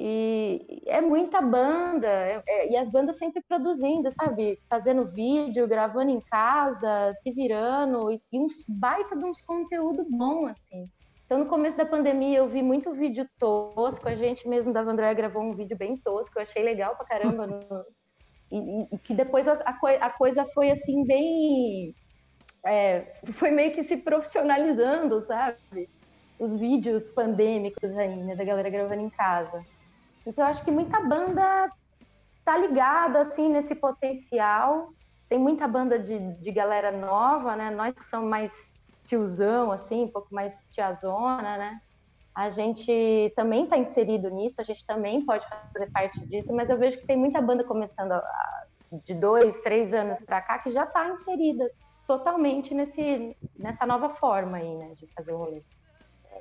E é muita banda, é, é, e as bandas sempre produzindo, sabe? Fazendo vídeo, gravando em casa, se virando, e, e uns baita de uns conteúdo bom, assim. Então, no começo da pandemia, eu vi muito vídeo tosco, a gente mesmo da Vandré gravou um vídeo bem tosco, eu achei legal pra caramba. No... E, e, que depois a, a, a, coisa foi, assim, bem... É, foi meio que se profissionalizando, sabe? Os vídeos pandêmicos aí, né, da galera gravando em casa. Então, eu acho que muita banda tá ligada, assim, nesse potencial. Tem muita banda de, de galera nova, né? Nós que somos mais tiozão, assim, um pouco mais tiazona, né? A gente também está inserido nisso, a gente também pode fazer parte disso, mas eu vejo que tem muita banda começando a, de dois, três anos para cá que já está inserida totalmente nesse, nessa nova forma aí, né, de fazer o rolê.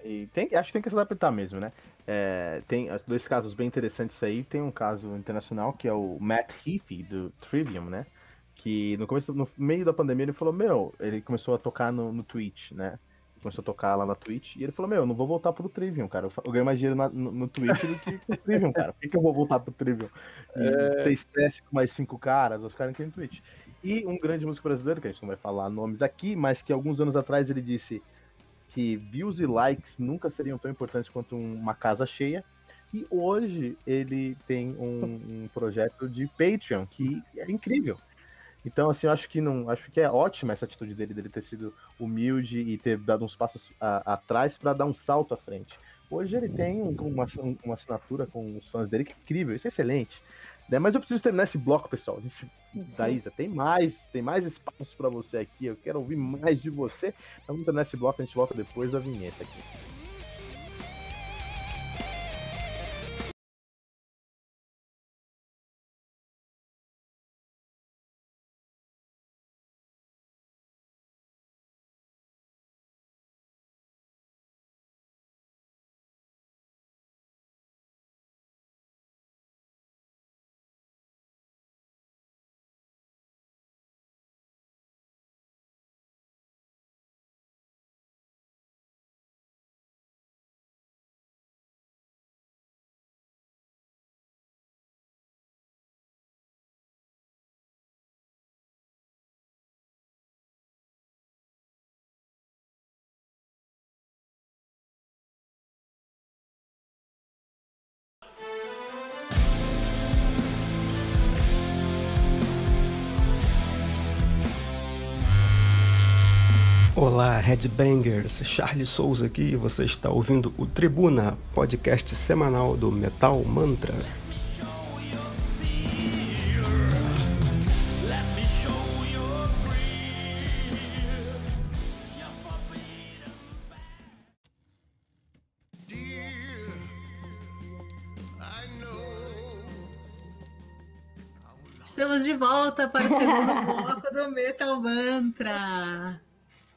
E tem, acho que tem que se adaptar mesmo, né? É, tem dois casos bem interessantes aí. Tem um caso internacional que é o Matt Heafy, do Trivium, né? Que no começo, no meio da pandemia, ele falou: Meu, ele começou a tocar no, no Twitch, né? Começou a tocar lá na Twitch. E ele falou: Meu, eu não vou voltar pro Trivium, cara. Eu ganho mais dinheiro na, no, no Twitch do que pro Trivium, cara. Por que, que eu vou voltar pro Trivium? E é... ter estresse com mais cinco caras, os caras aqui no Twitch. E um grande músico brasileiro, que a gente não vai falar nomes aqui, mas que alguns anos atrás ele disse que views e likes nunca seriam tão importantes quanto uma casa cheia. E hoje ele tem um, um projeto de Patreon que é incrível. Então, assim, eu acho que não, acho que é ótima essa atitude dele, dele ter sido humilde e ter dado uns passos a, atrás para dar um salto à frente. Hoje ele tem uma, uma assinatura com os fãs dele que é incrível, isso é excelente. Né? Mas eu preciso terminar esse bloco, pessoal. A gente, Daísa, tem mais, tem mais espaço para você aqui. Eu quero ouvir mais de você. Então, vamos terminar esse bloco, a gente volta depois da vinheta aqui. Olá, Headbangers! Charles Souza aqui você está ouvindo o Tribuna, podcast semanal do Metal Mantra. Estamos de volta para o segundo bloco do Metal Mantra.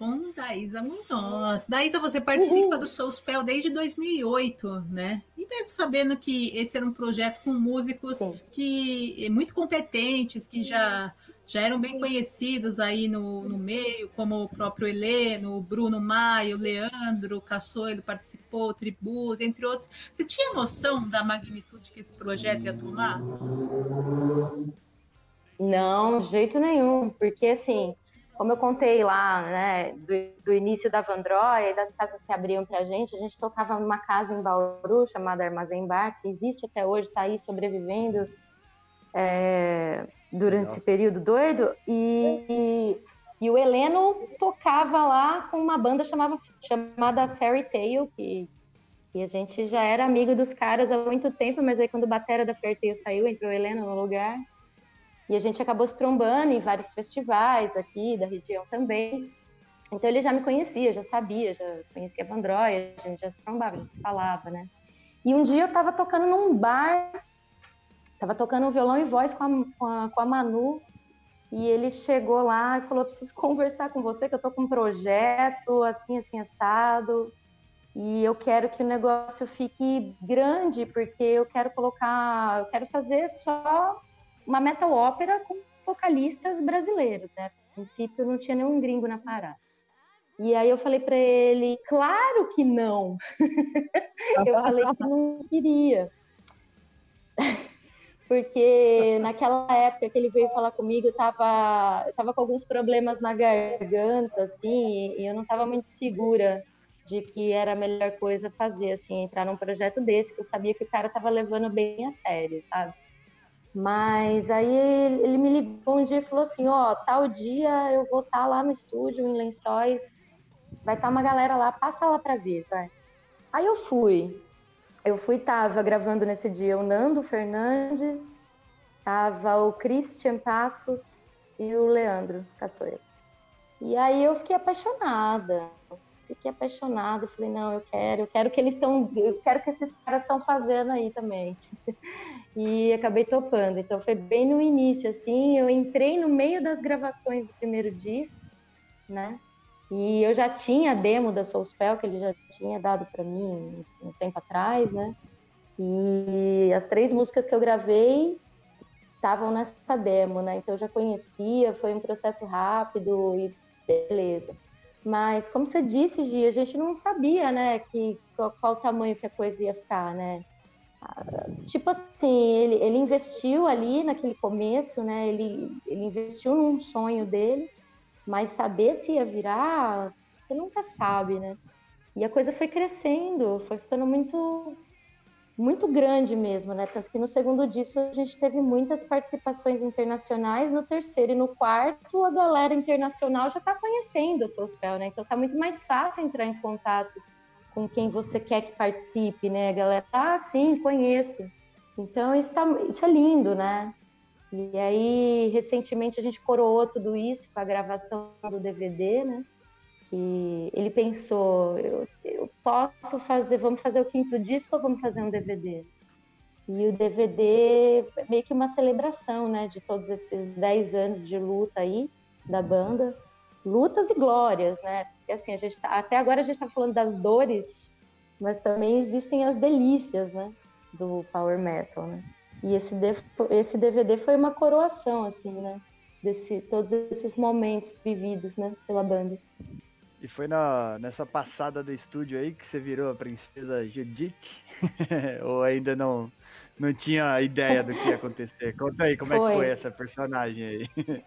Com Daísa Munhoz. Daísa, você participa Uhul. do Soulspell desde 2008, né? E mesmo sabendo que esse era um projeto com músicos Sim. que muito competentes, que já já eram bem conhecidos aí no, no meio, como o próprio Heleno, o Bruno Maio, o Leandro o Cassoilo participou, o Tribus, entre outros. Você tinha noção da magnitude que esse projeto ia tomar? Não, de jeito nenhum, porque assim, como eu contei lá, né, do, do início da Vandroia e das casas que abriam para a gente, a gente tocava numa casa em Bauru chamada Armazém Bar, que existe até hoje, está aí sobrevivendo é, durante Legal. esse período doido, e, e, e, o Heleno tocava lá com uma banda chamava, chamada Fairy Tale, que, que a gente já era amigo dos caras há muito tempo, mas aí quando o batera da Fairy Tale saiu, entrou o Heleno no lugar, e a gente acabou se trombando em vários festivais aqui da região também. Então ele já me conhecia, já sabia, já conhecia a Vandroia, a gente já se trombava, já se falava, né? E um dia eu tava tocando num bar, tava tocando violão e voz com a, com a, com a Manu, e ele chegou lá e falou: preciso conversar com você, que eu tô com um projeto assim, assim, assado. E eu quero que o negócio fique grande, porque eu quero colocar, eu quero fazer só uma metal ópera com vocalistas brasileiros, né? A princípio não tinha nenhum gringo na parada. E aí eu falei para ele, claro que não. eu falei que não queria. Porque naquela época que ele veio falar comigo, eu tava, eu tava com alguns problemas na garganta, assim, e eu não estava muito segura de que era a melhor coisa fazer, assim, entrar num projeto desse, que eu sabia que o cara tava levando bem a sério, sabe? Mas aí ele me ligou um dia e falou assim: Ó, oh, tal dia eu vou estar tá lá no estúdio, em Lençóis, vai estar tá uma galera lá, passa lá pra ver, vai. Aí eu fui. Eu fui, tava gravando nesse dia o Nando Fernandes, tava o Christian Passos e o Leandro Caçoeira. E aí eu fiquei apaixonada. Fiquei apaixonada, falei, não, eu quero, eu quero que eles estão, eu quero que esses caras estão fazendo aí também. e acabei topando. Então foi bem no início, assim, eu entrei no meio das gravações do primeiro disco, né? E eu já tinha a demo da Soulspell, que ele já tinha dado para mim um tempo atrás, né? E as três músicas que eu gravei estavam nessa demo, né? Então eu já conhecia, foi um processo rápido e beleza. Mas como você disse, Gi, a gente não sabia, né, que qual, qual tamanho que a coisa ia ficar, né? tipo assim, ele, ele investiu ali naquele começo, né? Ele, ele investiu num sonho dele, mas saber se ia virar, você nunca sabe, né? E a coisa foi crescendo, foi ficando muito muito grande mesmo, né? Tanto que no segundo disco a gente teve muitas participações internacionais, no terceiro e no quarto a galera internacional já está conhecendo a Soulspell, né? Então tá muito mais fácil entrar em contato com quem você quer que participe, né? A galera, ah, sim, conheço. Então isso, tá, isso é lindo, né? E aí, recentemente, a gente coroou tudo isso com a gravação do DVD, né? Que ele pensou, eu, eu posso fazer, vamos fazer o quinto disco ou vamos fazer um DVD? E o DVD é meio que uma celebração, né? De todos esses 10 anos de luta aí da banda. Lutas e glórias, né? Porque assim, a gente tá, até agora a gente está falando das dores, mas também existem as delícias, né? Do power metal, né? E esse, esse DVD foi uma coroação, assim, né? Desse, todos esses momentos vividos, né? Pela banda. E foi na, nessa passada do estúdio aí que você virou a princesa Judith? Ou ainda não, não tinha ideia do que ia acontecer? Conta aí como foi. é que foi essa personagem aí.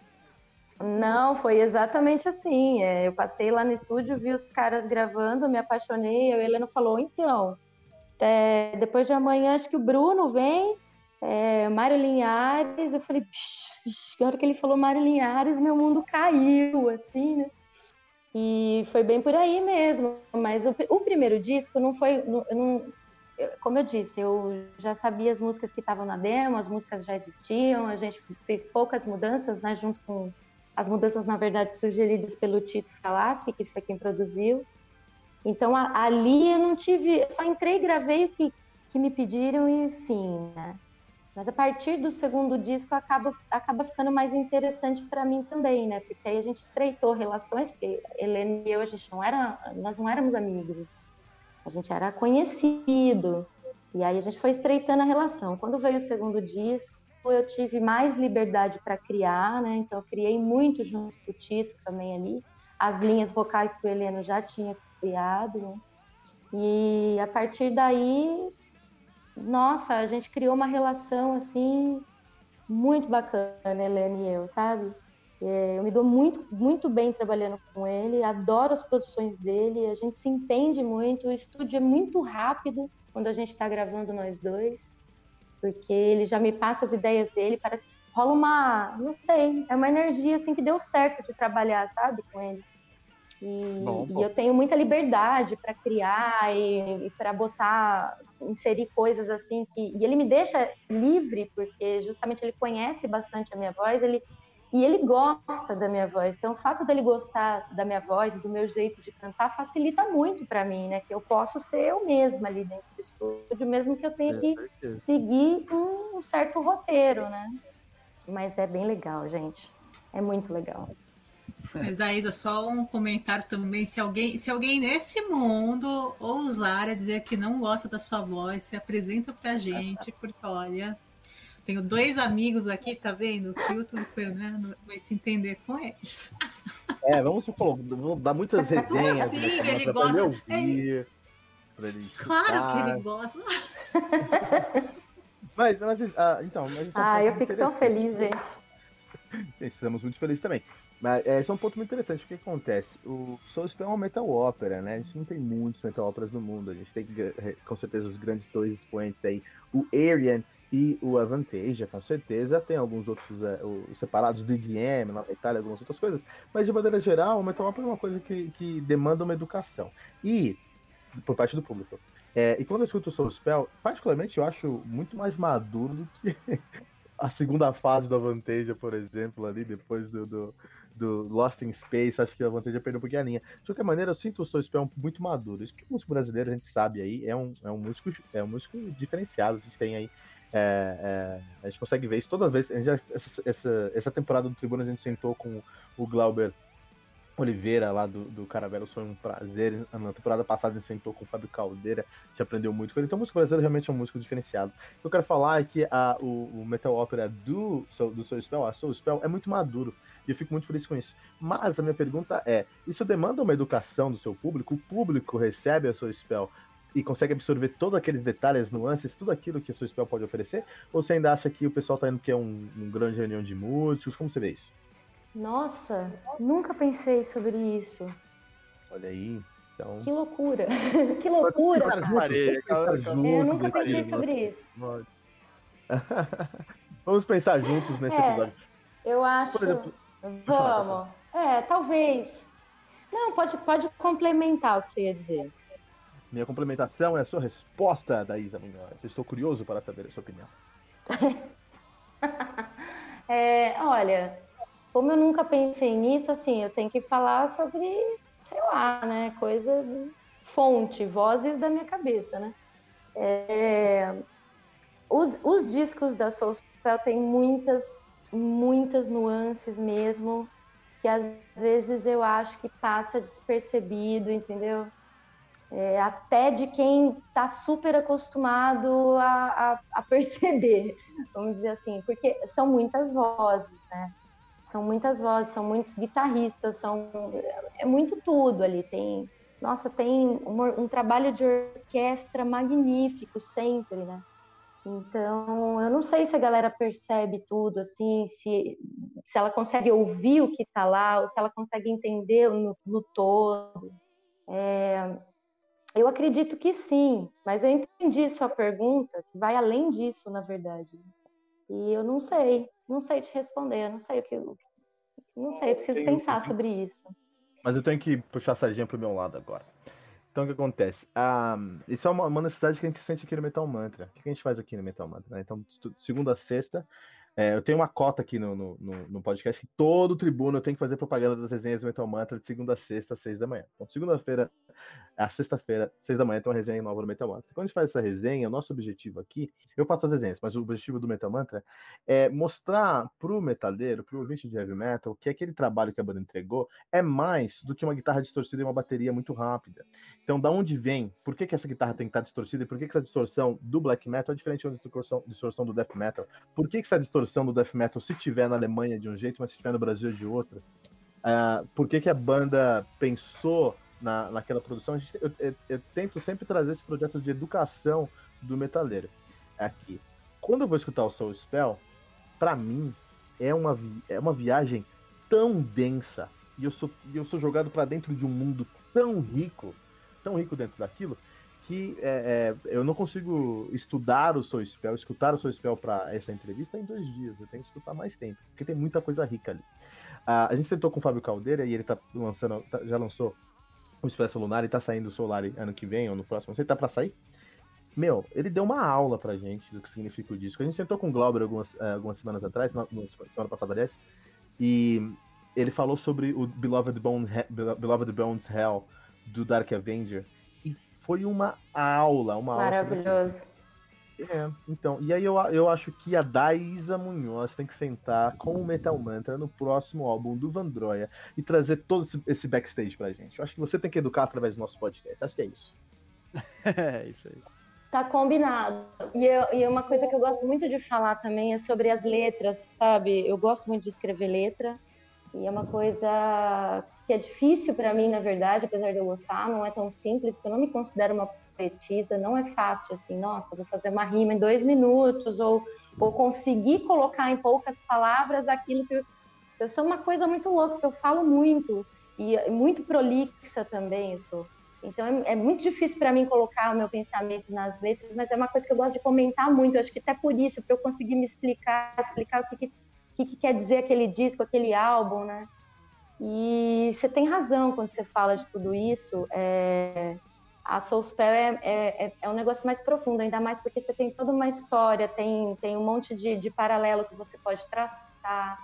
Não, foi exatamente assim. É, eu passei lá no estúdio, vi os caras gravando, me apaixonei. A Helena falou: então, é, depois de amanhã acho que o Bruno vem, é, Mário Linhares. Eu falei: na hora que ele falou Mário Linhares, meu mundo caiu, assim, né? E foi bem por aí mesmo. Mas o, o primeiro disco não foi. Não, não, como eu disse, eu já sabia as músicas que estavam na demo, as músicas já existiam, a gente fez poucas mudanças, né, junto com as mudanças, na verdade, sugeridas pelo Tito Falaschi, que foi quem produziu. Então, a, ali eu não tive, eu só entrei, gravei o que, que me pediram e fim, né? Mas a partir do segundo disco acaba, acaba ficando mais interessante para mim também, né? Porque aí a gente estreitou relações, porque Helena e eu, a gente não era, nós não éramos amigos. A gente era conhecido. E aí a gente foi estreitando a relação. Quando veio o segundo disco, eu tive mais liberdade para criar, né? Então eu criei muito junto com o Tito também ali. As linhas vocais que o Heleno já tinha criado, né? E a partir daí nossa, a gente criou uma relação assim muito bacana, Helena e eu, sabe? É, eu me dou muito, muito bem trabalhando com ele, adoro as produções dele, a gente se entende muito, o estúdio é muito rápido quando a gente está gravando nós dois, porque ele já me passa as ideias dele, parece rola uma, não sei, é uma energia assim que deu certo de trabalhar, sabe, com ele. E, bom, bom. e eu tenho muita liberdade para criar e, e para botar, inserir coisas assim que. E ele me deixa livre, porque justamente ele conhece bastante a minha voz, ele, e ele gosta da minha voz. Então, o fato dele gostar da minha voz, do meu jeito de cantar, facilita muito para mim, né? Que eu posso ser eu mesma ali dentro do estúdio, mesmo que eu tenha que seguir um certo roteiro, né? Mas é bem legal, gente. É muito legal. Mas da Isa, só um comentário também. Se alguém, se alguém nesse mundo ousar a dizer que não gosta da sua voz, se apresenta pra gente, porque olha, tenho dois amigos aqui, tá vendo? O Kilton e o Fernando vai se entender com eles. É, vamos supor, vamos dar muitas resenhas. Sim, né, ele gosta. Ouvir, ele... ele claro que ele gosta. mas, mas ah, então. Mas, então, ah, eu fico tão feliz, gente. Estamos muito felizes também. Mas é, esse é um ponto muito interessante. O que acontece? O Soulspell é uma metal ópera, né? A gente não tem muitos metal óperas no mundo. A gente tem com certeza os grandes dois expoentes aí, o Arian e o Avantasia, com certeza. Tem alguns outros é, os separados do DDM, na Itália, algumas outras coisas. Mas de maneira geral, o metal ópera é uma coisa que, que demanda uma educação. E, por parte do público. É, e quando eu escuto o Soulspell, particularmente eu acho muito mais maduro do que a segunda fase do Avantasia, por exemplo, ali, depois do, do do Lost in Space, acho que a vantagem é perder um pouquinho a linha. De qualquer maneira, eu sinto o Soul Spell muito maduro. Isso que o músico brasileiro, a gente sabe aí, é um, é um, músico, é um músico diferenciado. A gente tem aí. É, é, a gente consegue ver isso todas as vezes. Essa, essa, essa, temporada do Tribuna a gente sentou com o Glauber Oliveira lá do, do Caravelos foi um prazer. Na temporada passada a gente sentou com o Fábio Caldeira, a gente aprendeu muito com ele. Então o músico brasileiro realmente é um músico diferenciado. O que eu quero falar é que a, o, o metal ópera do, do Soul Spell, a Soul Spell, é muito maduro. E eu fico muito feliz com isso. Mas a minha pergunta é: isso demanda uma educação do seu público? O público recebe a sua spell e consegue absorver todos aqueles detalhes, nuances, tudo aquilo que a sua spell pode oferecer? Ou você ainda acha que o pessoal tá indo que é um, um grande reunião de músicos? Como você vê isso? Nossa, nunca pensei sobre isso. Olha aí. Então... Que loucura! que loucura! eu nunca pensei sobre isso. Vamos pensar juntos nesse é. episódio. Eu acho. Exemplo, vamos. É, talvez. Não, pode, pode complementar o que você ia dizer. Minha complementação é a sua resposta, Daísa Munhoz. Estou curioso para saber a sua opinião. é, olha, como eu nunca pensei nisso, assim, eu tenho que falar sobre, sei lá, né, coisa, fonte, vozes da minha cabeça, né? É, os, os discos da Soul Spell têm muitas muitas nuances mesmo, que às vezes eu acho que passa despercebido, entendeu? É, até de quem está super acostumado a, a, a, perceber, vamos dizer assim, porque são muitas vozes, né? São muitas vozes, são muitos guitarristas, são é muito tudo ali. Tem, nossa, tem um, um trabalho de orquestra magnífico sempre, né? Então, eu não sei se a galera percebe tudo, assim, se, se ela consegue ouvir o que está lá, ou se ela consegue entender no, no todo. É, eu acredito que sim, mas eu entendi sua pergunta, que vai além disso, na verdade. E eu não sei, não sei te responder, não sei o que. Não sei, eu preciso pensar sobre isso. Mas eu tenho que puxar a sardinha pro meu lado agora. Então o que acontece? Ah, isso é uma, uma, necessidade que a gente sente aqui no Metal Mantra. O que a gente faz aqui no Metal Mantra? Né? Então, segunda a sexta, É, eu tenho uma cota aqui no, no, no, podcast que todo tribuno tem que fazer propaganda das resenhas do Metal Mantra de segunda a sexta, às seis da manhã. Então, segunda-feira, a sexta-feira, seis da manhã, tem uma resenha nova do Metal Mantra. Quando a gente faz essa resenha, o nosso objetivo aqui, eu faço as resenhas, mas o objetivo do Metal Mantra é mostrar pro metaleiro, pro ouvinte de heavy metal, que aquele trabalho que a banda entregou é mais do que uma guitarra distorcida e uma bateria muito rápida. Então, da onde vem? Por que, que essa guitarra tem que estar distorcida e por que, que essa distorção do black metal é diferente da distorção, distorção do death metal? Por que, que essa distorção distorção do death metal se tiver na Alemanha de um jeito, mas se tiver no Brasil de outro? Uh, por que, que a banda pensou na, naquela produção? Gente, eu, eu, eu, tento sempre trazer esse projeto de educação do metaleiro aqui. Quando eu vou escutar o Soul Spell, para mim é uma, é uma viagem tão densa e eu sou, eu sou jogado para dentro de um mundo tão rico, tão rico dentro daquilo, que é, é, eu não consigo estudar o seu spell, escutar o seu spell para essa entrevista em dois dias. Eu tenho que escutar mais tempo, porque tem muita coisa rica ali. Uh, a gente sentou com o Fábio Caldeira e ele tá lançando, tá, já lançou o Expresso Lunar e tá saindo o Solar ano que vem ou no próximo. Não sei, tá pra sair? Meu, ele deu uma aula pra gente do que significa o disco. A gente sentou com o Glauber algumas, uh, algumas semanas atrás, na, semana passada, aliás, e ele falou sobre o Beloved Bones, Beloved Bones Hell do Dark Avenger foi uma aula, uma Maravilhoso. aula. Maravilhoso. É, então, e aí eu, eu acho que a Daisa Munhoz tem que sentar com o Metal Mantra no próximo álbum do Vandroia e trazer todo esse, esse backstage pra gente. Eu acho que você tem que educar através do nosso podcast. Acho que é isso. é isso aí. Tá combinado. E, eu, e uma coisa que eu gosto muito de falar também é sobre as letras, sabe? Eu gosto muito de escrever letra. E é uma coisa que é difícil para mim, na verdade, apesar de eu gostar, não é tão simples, porque eu não me considero uma poetisa, não é fácil assim, nossa, vou fazer uma rima em dois minutos, ou, ou conseguir colocar em poucas palavras aquilo que eu, eu sou uma coisa muito louca, que eu falo muito, e muito prolixa também, sou. Então é, é muito difícil para mim colocar o meu pensamento nas letras, mas é uma coisa que eu gosto de comentar muito, eu acho que até por isso, para eu conseguir me explicar, explicar o que, que, que quer dizer aquele disco, aquele álbum, né? E você tem razão quando você fala de tudo isso. É, a Soulspell é, é, é, é, um negócio mais profundo, ainda mais porque você tem toda uma história, tem, tem um monte de, de paralelo que você pode traçar.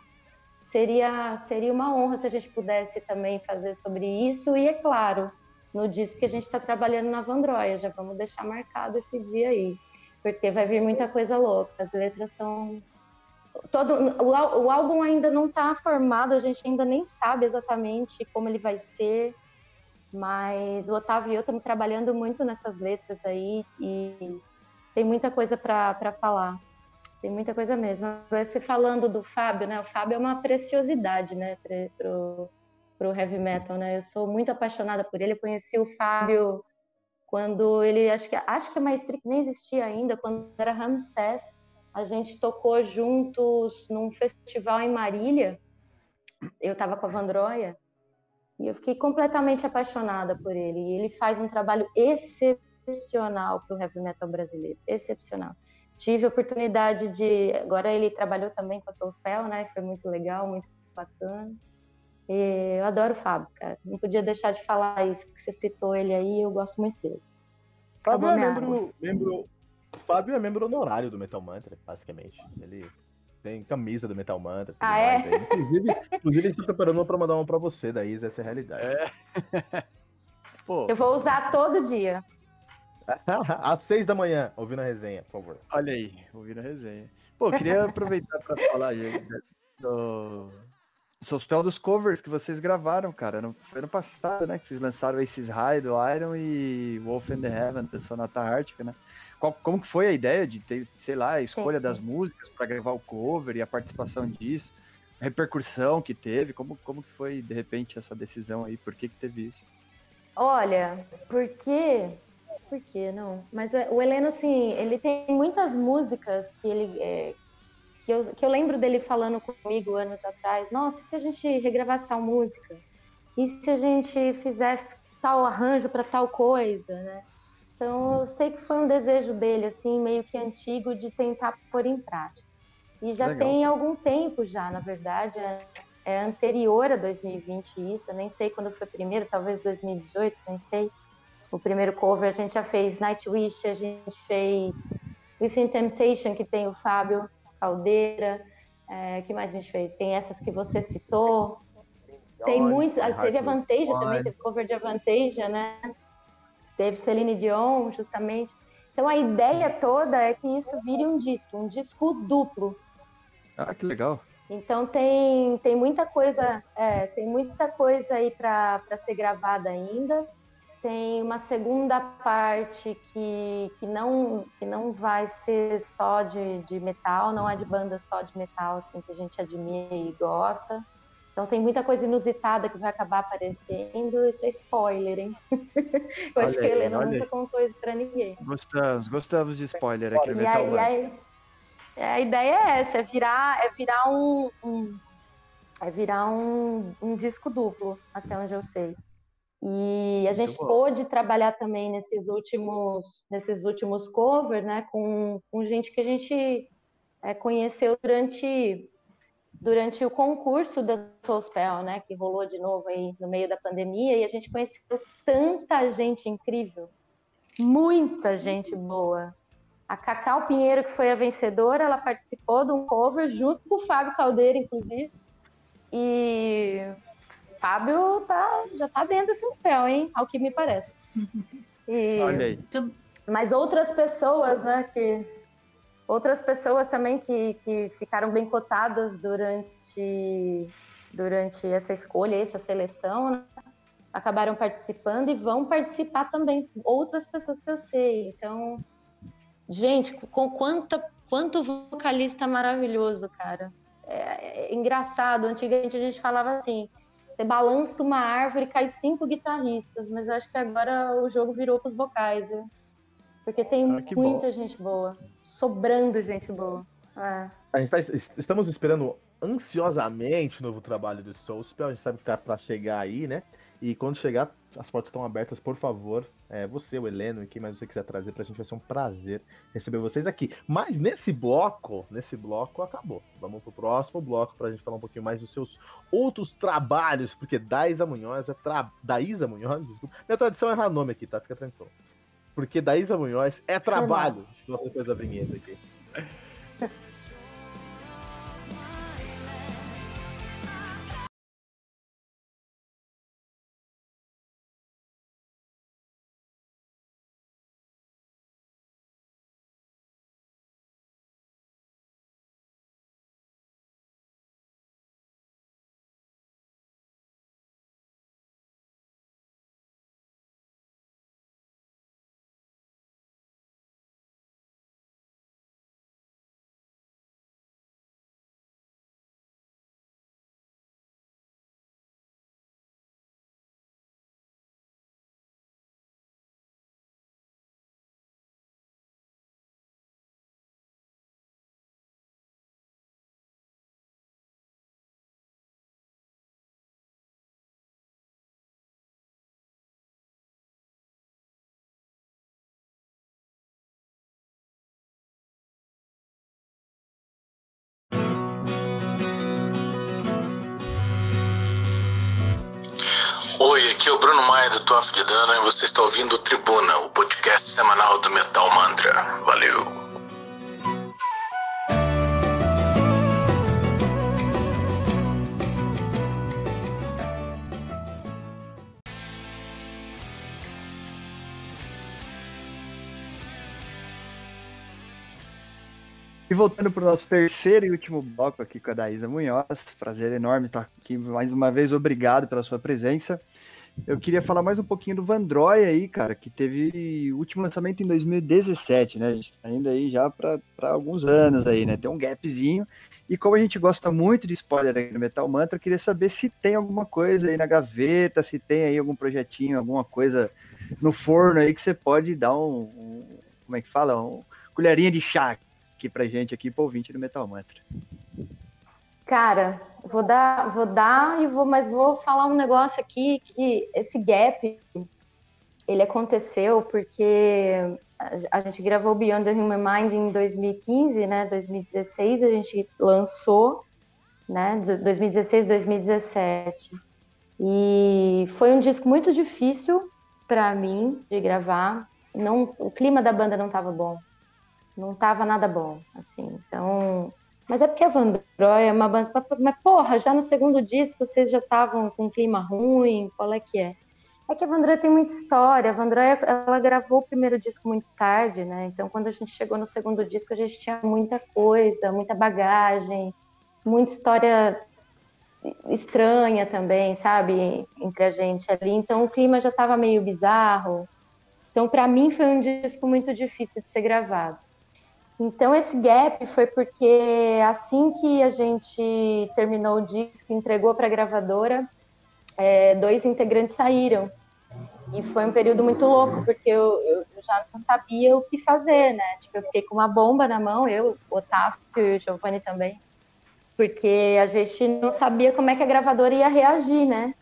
Seria, seria uma honra se a gente pudesse também fazer sobre isso. E é claro, no disco que a gente está trabalhando na Vandroia, já vamos deixar marcado esse dia aí, porque vai vir muita coisa louca. As letras estão todo o, o álbum ainda não está formado, a gente ainda nem sabe exatamente como ele vai ser, mas o Otávio e eu estamos trabalhando muito nessas letras aí e tem muita coisa para falar. Tem muita coisa mesmo. Agora, você falando do Fábio, né? O Fábio é uma preciosidade, né, pro, pro heavy metal, né? Eu sou muito apaixonada por ele. Eu conheci o Fábio quando ele, acho que, acho que a Maestria nem existia ainda, quando era Ramsés a gente tocou juntos num festival em Marília. Eu estava com a Vandroia e eu fiquei completamente apaixonada por ele. E ele faz um trabalho excepcional para o heavy metal brasileiro, excepcional. Tive a oportunidade de. Agora ele trabalhou também com a Soulspell, né? Foi muito legal, muito bacana. E eu adoro o Fábio, cara. Não podia deixar de falar isso, que você citou ele aí, eu gosto muito dele. Fábio é membro, membro, o Fábio é membro honorário do Metal Mantra, basicamente. Ele tem camisa do Metal Mantra. Ah, é? Inclusive, inclusive, ele está preparando uma para mandar uma para você, daí essa é a realidade. É. Pô. Eu vou usar todo dia. Às seis da manhã, ouvindo a resenha, por favor. Olha aí, ouvindo a resenha. Pô, queria aproveitar para falar gente, do Sospel dos covers que vocês gravaram, cara. No, foi ano passado, né? Que vocês lançaram Aces High do Iron e Wolf in the Heaven da Sonata Ártica, né? Qual, como que foi a ideia de ter, sei lá, a escolha sim, sim. das músicas para gravar o cover e a participação disso? A repercussão que teve? Como, como que foi, de repente, essa decisão aí? Por que que teve isso? Olha, porque... Por que não? Mas o Heleno, assim, ele tem muitas músicas que ele... É, que, eu, que eu lembro dele falando comigo anos atrás. Nossa, se a gente regravasse tal música? E se a gente fizesse tal arranjo para tal coisa, né? Então eu sei que foi um desejo dele, assim, meio que antigo, de tentar pôr em prática. E já Legal. tem algum tempo já, na verdade, é, é, anterior a 2020 isso, eu nem sei quando foi primeiro, talvez 2018, nem sei. O primeiro cover a gente já fez Nightwish, a gente fez Within Temptation, que tem o Fábio Caldeira, É, que mais a gente fez? Tem essas que você citou. Tem muitos. Teve a Vantage também, teve cover de Vantage, né? Teve Celine Dion, justamente. Então a ideia toda é que isso vire um disco, um disco duplo. Ah, que legal. Então tem, tem muita coisa, é, tem muita coisa aí para ser gravada ainda. Tem uma segunda parte que, que, não, que não vai ser só de, de metal, não é de banda só de metal, assim, que a gente admira e gosta. Então tem muita coisa inusitada que vai acabar aparecendo. Isso é spoiler, hein? Eu acho que a Helena nunca contou isso pra ninguém. Gostamos, gostamos de spoiler aqui no Metal e a, e a, a, ideia é essa, é virar, é virar um, um é virar um, um disco duplo, até onde eu sei. E a gente pôde trabalhar também nesses últimos, nesses últimos covers, né, com, com gente que a gente é, conheceu durante durante o concurso da Soulspell, né, que rolou de novo aí no meio da pandemia, e a gente conheceu tanta gente incrível, muita gente boa. A Cacau Pinheiro, que foi a vencedora, ela participou de um cover junto com o Fábio Caldeira, inclusive. E Fábio tá, já tá dentro desse Soulspell, hein, ao que me parece. E... Olha aí. Mas outras pessoas, né, que outras pessoas também que, que ficaram bem cotadas durante, durante essa escolha, essa seleção, né? acabaram participando e vão participar também outras pessoas que eu sei. Então, gente, com quanta, quanto vocalista maravilhoso, cara. É, é engraçado, antigamente a gente falava assim, você balança uma árvore e cai cinco guitarristas, mas eu acho que agora o jogo virou para os vocais, viu? Porque tem ah, muita bom. gente boa. Sobrando gente boa. É. A gente tá, estamos esperando ansiosamente o novo trabalho do Soulspell. A gente sabe que tá para chegar aí, né? E quando chegar, as portas estão abertas, por favor. É, você, o Heleno e quem mais você quiser trazer pra gente, vai ser um prazer receber vocês aqui. Mas nesse bloco, nesse bloco acabou. Vamos pro próximo bloco pra gente falar um pouquinho mais dos seus outros trabalhos, porque Daísa Munhoz é tra... Daísa Munhoz, desculpa. Minha tradição é errar nome aqui, tá? Fica tranquilo. Porque da Isa Munhoz é trabalho. Deixa eu depois a vinheta aqui. Oi, aqui é o Bruno Maia do Toff de Dana e você está ouvindo o Tribuna, o podcast semanal do Metal Mantra. Valeu! E voltando para o nosso terceiro e último bloco aqui com a Daísa Munhoz, prazer enorme estar aqui mais uma vez, obrigado pela sua presença. Eu queria falar mais um pouquinho do Vandroy aí, cara, que teve o último lançamento em 2017, né? A gente tá aí já para alguns anos aí, né? Tem um gapzinho. E como a gente gosta muito de spoiler aqui no Metal Mantra, eu queria saber se tem alguma coisa aí na gaveta, se tem aí algum projetinho, alguma coisa no forno aí que você pode dar um, um como é que fala? Um colherinha de chá aqui pra gente, aqui pro ouvinte do Metal Mantra. Cara, vou dar, vou dar e vou, mas vou falar um negócio aqui que esse gap ele aconteceu porque a gente gravou Beyond the Human Mind em 2015, né? 2016 a gente lançou, né? 2016, 2017. E foi um disco muito difícil para mim de gravar. Não, o clima da banda não estava bom. Não estava nada bom, assim. Então, Mas é porque a Vandroy é uma banda. Mas, porra, já no segundo disco vocês já estavam com um clima ruim? Qual é que é? É que a Vandroy tem muita história. A Vandroy, ela gravou o primeiro disco muito tarde, né? Então, quando a gente chegou no segundo disco, a gente tinha muita coisa, muita bagagem, muita história estranha também, sabe? Entre a gente ali. Então, o clima já estava meio bizarro. Então, para mim, foi um disco muito difícil de ser gravado. Então, esse gap foi porque assim que a gente terminou o disco, entregou para a gravadora, é, dois integrantes saíram. E foi um período muito louco, porque eu, eu, já não sabia o que fazer, né? Tipo, eu fiquei com uma bomba na mão, eu, Otávio e o Giovanni também. Porque a gente não sabia como é que a gravadora ia reagir, né?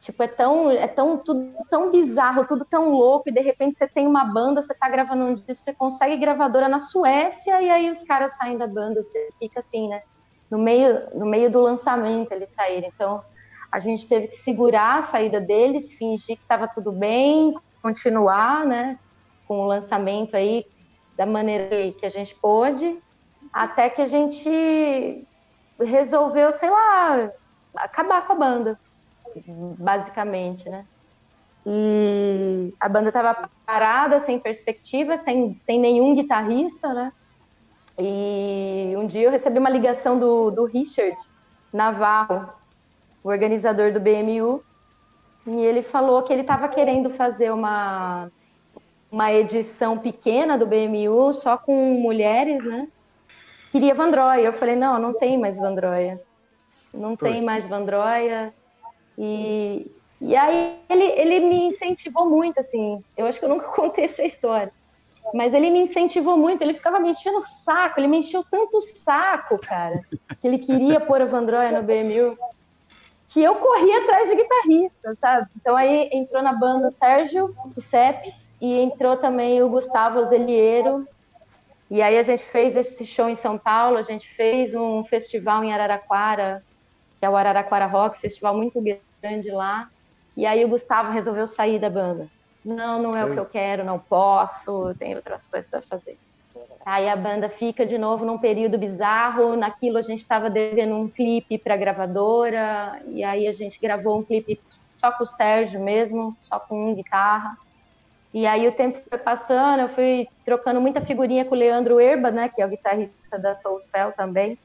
Tipo, é tão, é tão, tudo tão bizarro, tudo tão louco, e de repente você tem uma banda, você tá gravando um disco, você consegue gravadora na Suécia, e aí os caras saem da banda, você fica assim, né? No meio, no meio do lançamento eles saíram. Então, a gente teve que segurar a saída deles, fingir que estava tudo bem, continuar, né? Com o lançamento aí da maneira que a gente pôde, até que a gente resolveu, sei lá, acabar com a banda basicamente, né? E a banda estava parada, sem perspectiva, sem, sem nenhum guitarrista, né? E um dia eu recebi uma ligação do, do Richard Navarro, o organizador do BMU, e ele falou que ele estava querendo fazer uma, uma edição pequena do BMU, só com mulheres, né? Queria Vandroia. Eu falei, não, não tem mais Vandroia. Não tem mais Vandroia. E, e aí ele, ele me incentivou muito, assim. Eu acho que eu nunca contei essa história. Mas ele me incentivou muito, ele ficava me enchendo o saco, ele me encheu tanto o saco, cara, que ele queria pôr a Vandroia no BMU, que eu corri atrás de guitarrista, sabe? Então aí entrou na banda o Sérgio, o Cep, e entrou também o Gustavo Zeliero. E aí a gente fez esse show em São Paulo, a gente fez um festival em Araraquara, que é o Araraquara Rock, festival muito grande lá. E aí o Gustavo resolveu sair da banda. Não, não é o que eu quero, não posso, tem outras coisas para fazer. Aí a banda fica de novo num período bizarro. Naquilo a gente estava devendo um clipe para gravadora, e aí a gente gravou um clipe só com o Sérgio mesmo, só com um guitarra. E aí o tempo foi passando, eu fui trocando muita figurinha com o Leandro Erba, né, que é o guitarrista da Soulspell também.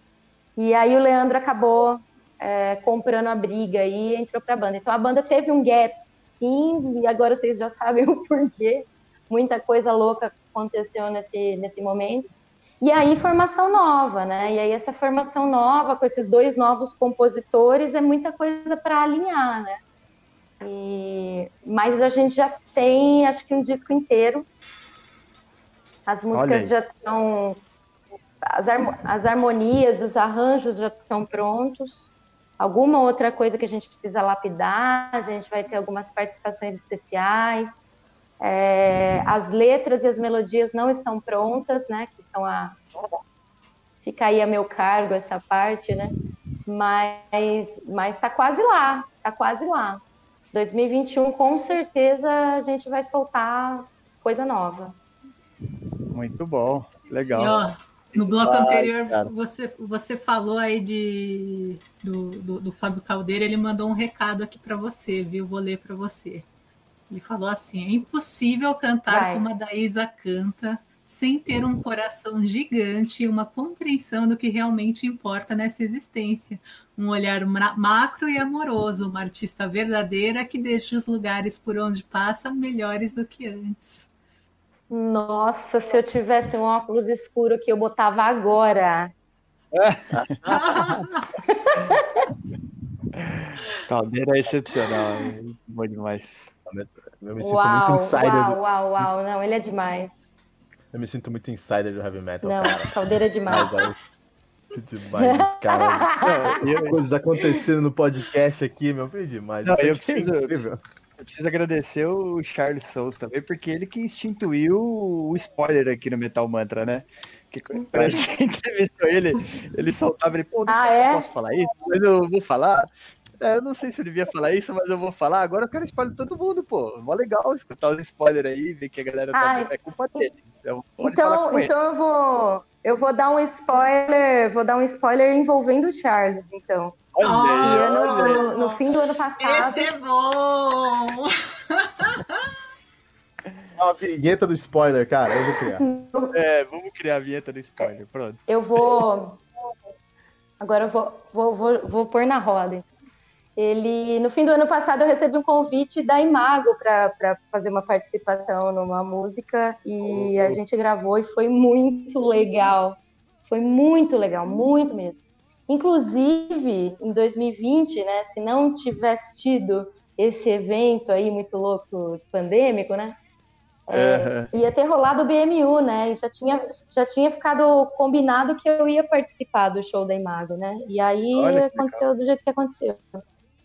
E aí o Leandro acabou é, comprando a briga e entrou para a banda. Então a banda teve um gap, sim, e agora vocês já sabem o porquê. Muita coisa louca aconteceu nesse, nesse momento. E aí, formação nova, né? E aí, essa formação nova, com esses dois novos compositores, é muita coisa para alinhar, né? E... Mas a gente já tem, acho que um disco inteiro. As músicas já estão. As, as harmonias, os arranjos já estão prontos alguma outra coisa que a gente precisa lapidar, a gente vai ter algumas participações especiais. É, as letras e as melodias não estão prontas, né? Que são a. Fica aí a meu cargo essa parte, né? Mas, mas tá quase lá, tá quase lá. 2021, com certeza, a gente vai soltar coisa nova. Muito bom, legal. E, ó, no bloco anterior, você, você falou aí de, do, do, do, Fábio Caldeira, ele mandou um recado aqui para você, viu? Vou ler para você. Ele falou assim: é impossível cantar Vai. como a Daísa canta sem ter um coração gigante e uma compreensão do que realmente importa nessa existência. Um olhar macro e amoroso, uma artista verdadeira que deixa os lugares por onde passa melhores do que antes. Nossa, se eu tivesse um óculos escuro que eu botava agora. Caldeira é excepcional, bom demais. Eu me sinto uau, muito insider. Uau, uau, uau, não, ele é demais. Eu me sinto muito insider do heavy metal. Não, cara. Caldeira é demais. demais, cara. Coisas acontecendo no podcast aqui, meu, foi demais. Não, eu preciso, eu preciso agradecer o Charles Souls também, porque ele que instituiu o spoiler aqui no Metal Mantra, né? Que quando a gente entrevistou ele, ele soltava ele, pô, não ah, é? posso falar isso, mas eu vou falar. É, eu não sei se ele devia falar isso, mas eu vou falar. Agora eu quero spoiler de todo mundo, pô. Mó legal escutar os spoilers aí, ver que a galera tá. É culpa dele. Então, então, então eu vou. Eu vou dar um spoiler, vou dar um spoiler envolvendo o Charles, então. Olha, no, no, no, fim do ano passado. Esse é bom! a vinheta do spoiler, cara, eu vou criar. É, vamos criar a vinheta do spoiler, pronto. Eu vou. Agora eu vou, vou, vou, vou pôr na roda. Ele, no fim do ano passado, eu recebi um convite da Imago para fazer uma participação numa música e a gente gravou e foi muito legal. Foi muito legal, muito mesmo. Inclusive, em 2020, né, se não tivesse tido esse evento aí muito louco pandêmico, né, é, uhum. ia ter rolado o BMU, né? E já tinha, já tinha ficado combinado que eu ia participar do show da Imago, né? E aí aconteceu legal. do jeito que aconteceu.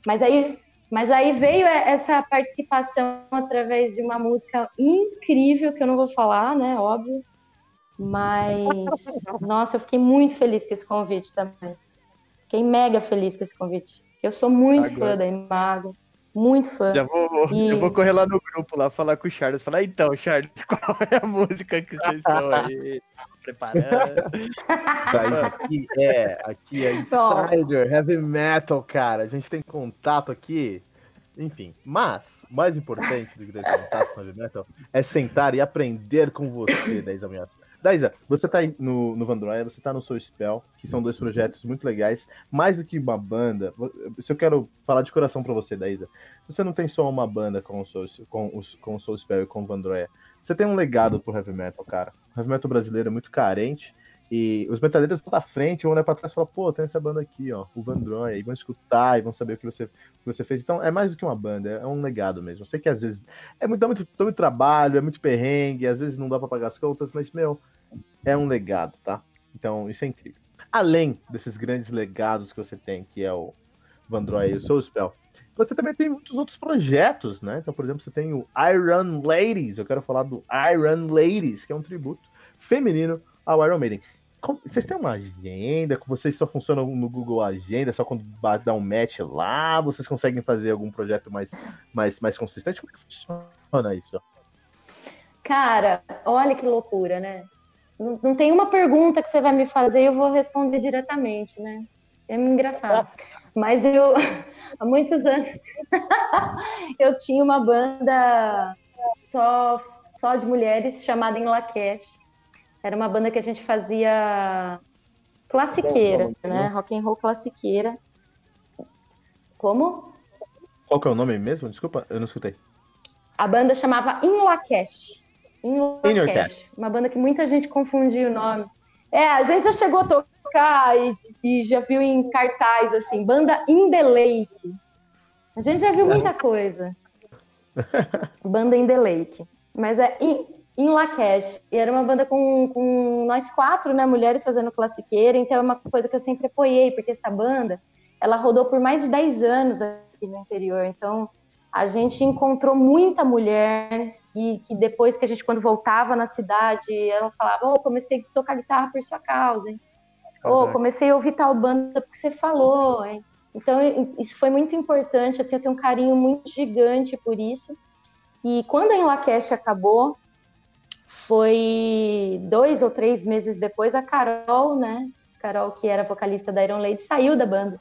Mas aí, mas aí veio essa participação através de uma música incrível que eu não vou falar, né? Óbvio. Mas, nossa, eu fiquei muito feliz com esse convite também. Fiquei mega feliz com esse convite. Eu sou muito Agora. fã da Imago. Muito fã. Já vou, e... Eu vou correr lá no grupo lá falar com o Charles. Falar, então, Charles, qual é a música que vocês estão aí preparando? aqui é, aqui é Insider, Heavy Metal, cara. A gente tem contato aqui. Enfim, mas o mais importante do que ter contato com Heavy Metal é sentar e aprender com você, Deisa Minhas. Daísa, você tá no, no Vandroia, você tá no Soul Spell, que são dois projetos muito legais. Mais do que uma banda, se eu quero falar de coração para você, Daísa, você não tem só uma banda com o Soul, com, os, com o Soul Spell e com o Vandroia. Você tem um legado pro heavy metal, cara. O heavy metal brasileiro é muito carente e os metaleiros estão na frente, vão olhar pra trás e falar, pô, tem essa banda aqui, ó, o Vandroy, e vão escutar e vão saber o que você, o que você fez. Então, é mais do que uma banda, é um legado mesmo. Eu sei que às vezes é muito, dá muito, dá muito trabalho, é muito perrengue, às vezes não dá pra pagar as contas, mas, meu, é um legado, tá? Então, isso é incrível. Além desses grandes legados que você tem, que é o Vandroy e o Soul Spell, você também tem muitos outros projetos, né? Então, por exemplo, você tem o Iron Ladies, eu quero falar do Iron Ladies, que é um tributo feminino ao Iron Maiden. Como, vocês têm uma agenda? Vocês só funcionam no Google Agenda? Só quando dá um match lá? Vocês conseguem fazer algum projeto mais, mais, mais consistente? Como é que funciona isso? Cara, olha que loucura, né? Não, não tem uma pergunta que você vai me fazer e eu vou responder diretamente, né? É engraçado. Mas eu, há muitos anos, eu tinha uma banda só, só de mulheres chamada Enlaquete. Era uma banda que a gente fazia classiqueira, né? Rock and roll classiqueira. Como? Qual que é o nome mesmo? Desculpa, eu não escutei. A banda chamava In Lakesh. In Lakesh. Uma banda que muita gente confundia o nome. É, a gente já chegou a tocar e, e já viu em cartaz, assim, banda In The Lake. A gente já viu muita coisa. banda In The Lake. Mas é In, em Lakesh. E era uma banda com, com nós quatro, né, mulheres fazendo classiqueira, então é uma coisa que eu sempre apoiei, porque essa banda, ela rodou por mais de 10 anos aqui no interior, então a gente encontrou muita mulher e que depois que a gente, quando voltava na cidade, ela falava, oh, comecei a tocar guitarra por sua causa, hein? Oh, comecei a ouvir tal banda porque você falou, hein? Então, isso foi muito importante, assim, eu tenho um carinho muito gigante por isso. E quando a Enlakesh acabou, foi dois ou três meses depois, a Carol, né? Carol, que era vocalista da Iron Lady, saiu da banda.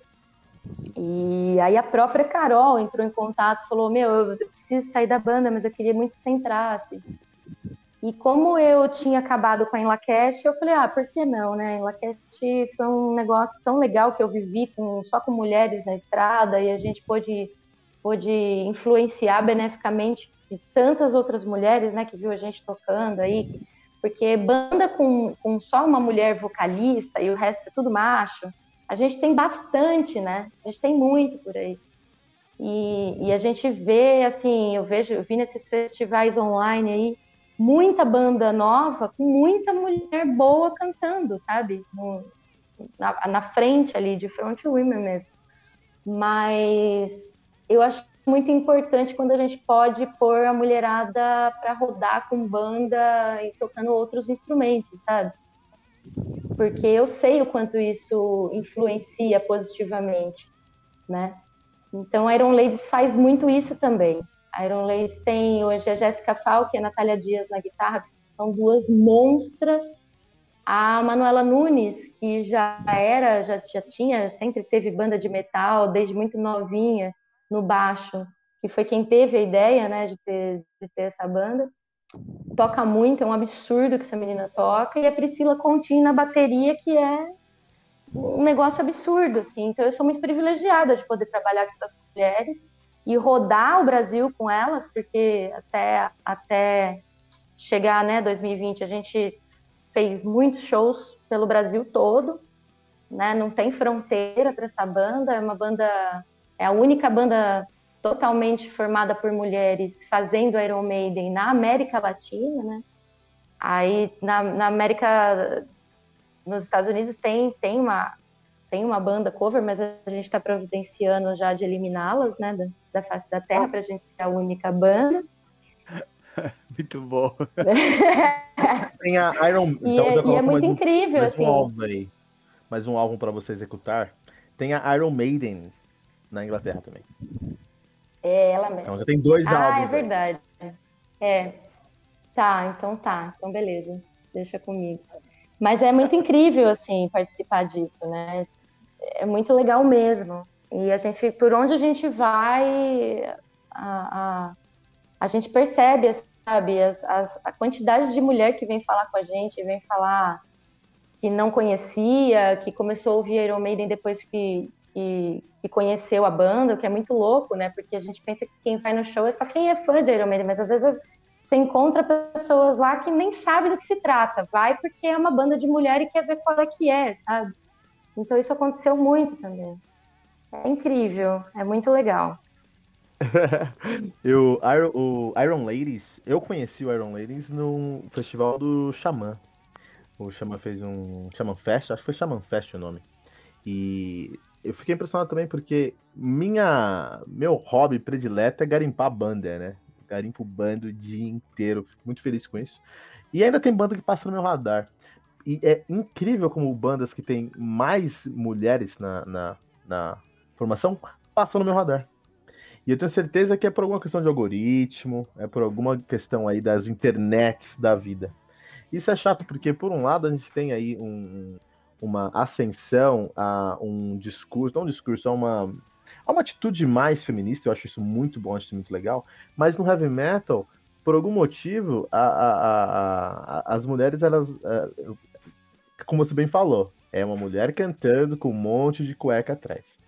E aí a própria Carol entrou em contato, falou: Meu, eu preciso sair da banda, mas eu queria muito que você entrasse. E como eu tinha acabado com a Enlaquest, eu falei: Ah, por que não, né? Enlaquest foi um negócio tão legal que eu vivi com, só com mulheres na estrada e a gente pôde, pôde influenciar beneficamente tantas outras mulheres, né, que viu a gente tocando aí, porque banda com, com só uma mulher vocalista e o resto é tudo macho, a gente tem bastante, né? A gente tem muito por aí. E, e a gente vê, assim, eu vejo, eu vi nesses festivais online aí, muita banda nova com muita mulher boa cantando, sabe? No, na, na frente ali, de front women mesmo. Mas eu acho muito importante quando a gente pode pôr a mulherada para rodar com banda e tocando outros instrumentos, sabe? Porque eu sei o quanto isso influencia positivamente, né? Então, Iron Ladies faz muito isso também. Iron Ladies tem hoje a Jéssica Falk e a Natália Dias na guitarra, que são duas monstras A Manuela Nunes, que já era, já, já tinha, sempre teve banda de metal, desde muito novinha, no baixo, que foi quem teve a ideia, né, de ter, de ter essa banda. Toca muito, é um absurdo que essa menina toca. E a Priscila Contini na bateria, que é um negócio absurdo, assim. Então eu sou muito privilegiada de poder trabalhar com essas mulheres e rodar o Brasil com elas, porque até, até chegar, né, 2020, a gente fez muitos shows pelo Brasil todo, né? Não tem fronteira para essa banda, é uma banda, é a única banda totalmente formada por mulheres fazendo Iron Maiden na América Latina, né? Aí na, na América, nos Estados Unidos tem tem uma tem uma banda cover, mas a gente está providenciando já de eliminá-las, né, da, face da Terra, para a gente ser a única banda. muito bom. Tem a Iron E, então, é, e é muito incrível, mais assim. Um álbum aí, mais um álbum para você executar. Tem a Iron Maiden na Inglaterra também. É, ela mesmo. Então já tem dois ah, álbuns. Ah, é verdade. Aí. É. Tá, então tá. Então beleza. Deixa comigo. Mas é muito incrível, assim, participar disso, né? É muito legal mesmo. E a gente, por onde a gente vai, a, a, a gente percebe, sabe, as, as, a quantidade de mulher que vem falar com a gente, vem falar que não conhecia, que começou a ouvir Iron Maiden depois que, que, que, conheceu a banda, o que é muito louco, né? Porque a gente pensa que quem vai no show é só quem é fã de Iron Maiden, mas às vezes você encontra pessoas lá que nem sabe do que se trata. Vai porque é uma banda de mulher e quer ver qual é que é, sabe? Então isso aconteceu muito também. É incrível, é muito legal. eu, o Iron Ladies, eu conheci o Iron Ladies no festival do Xamã. O Xamã fez um Xamã Fest, acho que foi Xamã Fest o nome. E eu fiquei impressionado também porque minha meu hobby predileto é garimpar banda, né? Garimpo banda o dia inteiro, fico muito feliz com isso. E ainda tem banda que passa no meu radar. E é incrível como bandas que tem mais mulheres na, na, na formação passam no meu radar. E eu tenho certeza que é por alguma questão de algoritmo, é por alguma questão aí das internets da vida. Isso é chato porque, por um lado, a gente tem aí um, uma ascensão a um discurso, não um discurso, a uma, a uma atitude mais feminista, eu acho isso muito bom, acho isso muito legal, mas no heavy metal, por algum motivo, a, a, a, as mulheres, elas, é, como você bem falou, é uma mulher cantando com um monte de cueca atrás.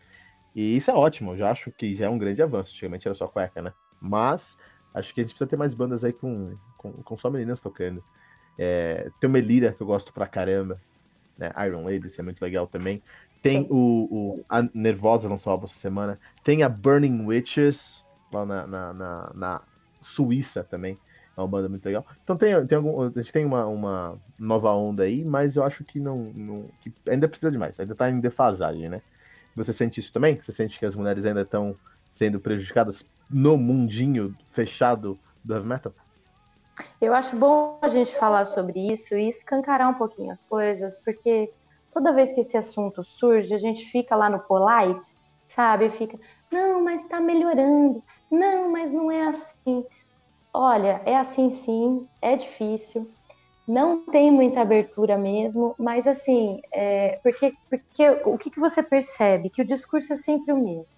E isso é ótimo, eu já acho que já é um grande avanço. Antigamente era só cueca, né? Mas acho que a gente precisa ter mais bandas aí com, com, com só meninas tocando. É, tem o Melira, que eu gosto pra caramba. Né? Iron Ladies é muito legal também. Tem o, o, A Nervosa lançou álbum essa semana. Tem a Burning Witches, lá na, na, na, na Suíça também. É uma banda muito legal. Então tem, tem algum, a gente tem uma, uma nova onda aí, mas eu acho que não, não que ainda precisa de mais. Ainda tá em defasagem, né? Você sente isso também? Você sente que as mulheres ainda estão sendo prejudicadas no mundinho fechado do heavy metal? Eu acho bom a gente falar sobre isso e escancarar um pouquinho as coisas, porque toda vez que esse assunto surge, a gente fica lá no polite, sabe? Fica, não, mas tá melhorando, não, mas não é assim. Olha, é assim sim, é difícil, não tem muita abertura mesmo, mas assim, é, porque, porque o que, que você percebe? Que o discurso é sempre o mesmo.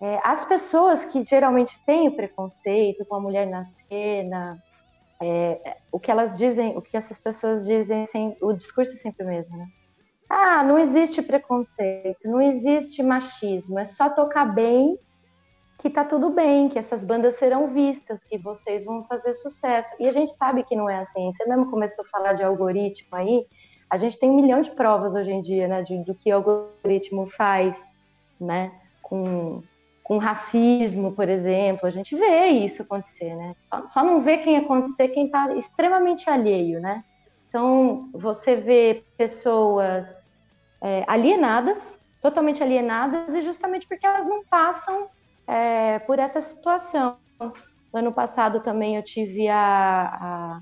É, as pessoas que geralmente têm o preconceito com a mulher na cena, é, o que elas dizem, o que essas pessoas dizem, sem, o discurso é sempre o mesmo, né? Ah, não existe preconceito, não existe machismo, é só tocar bem que tá tudo bem, que essas bandas serão vistas, que vocês vão fazer sucesso. E a gente sabe que não é assim. Você mesmo começou a falar de algoritmo aí. A gente tem um milhão de provas hoje em dia, né, do que o algoritmo faz, né, com, com racismo, por exemplo. A gente vê isso acontecer, né? Só, só não vê quem acontecer quem está extremamente alheio, né? Então, você vê pessoas é, alienadas, totalmente alienadas, e justamente porque elas não passam é, por essa situação. No ano passado também eu tive a,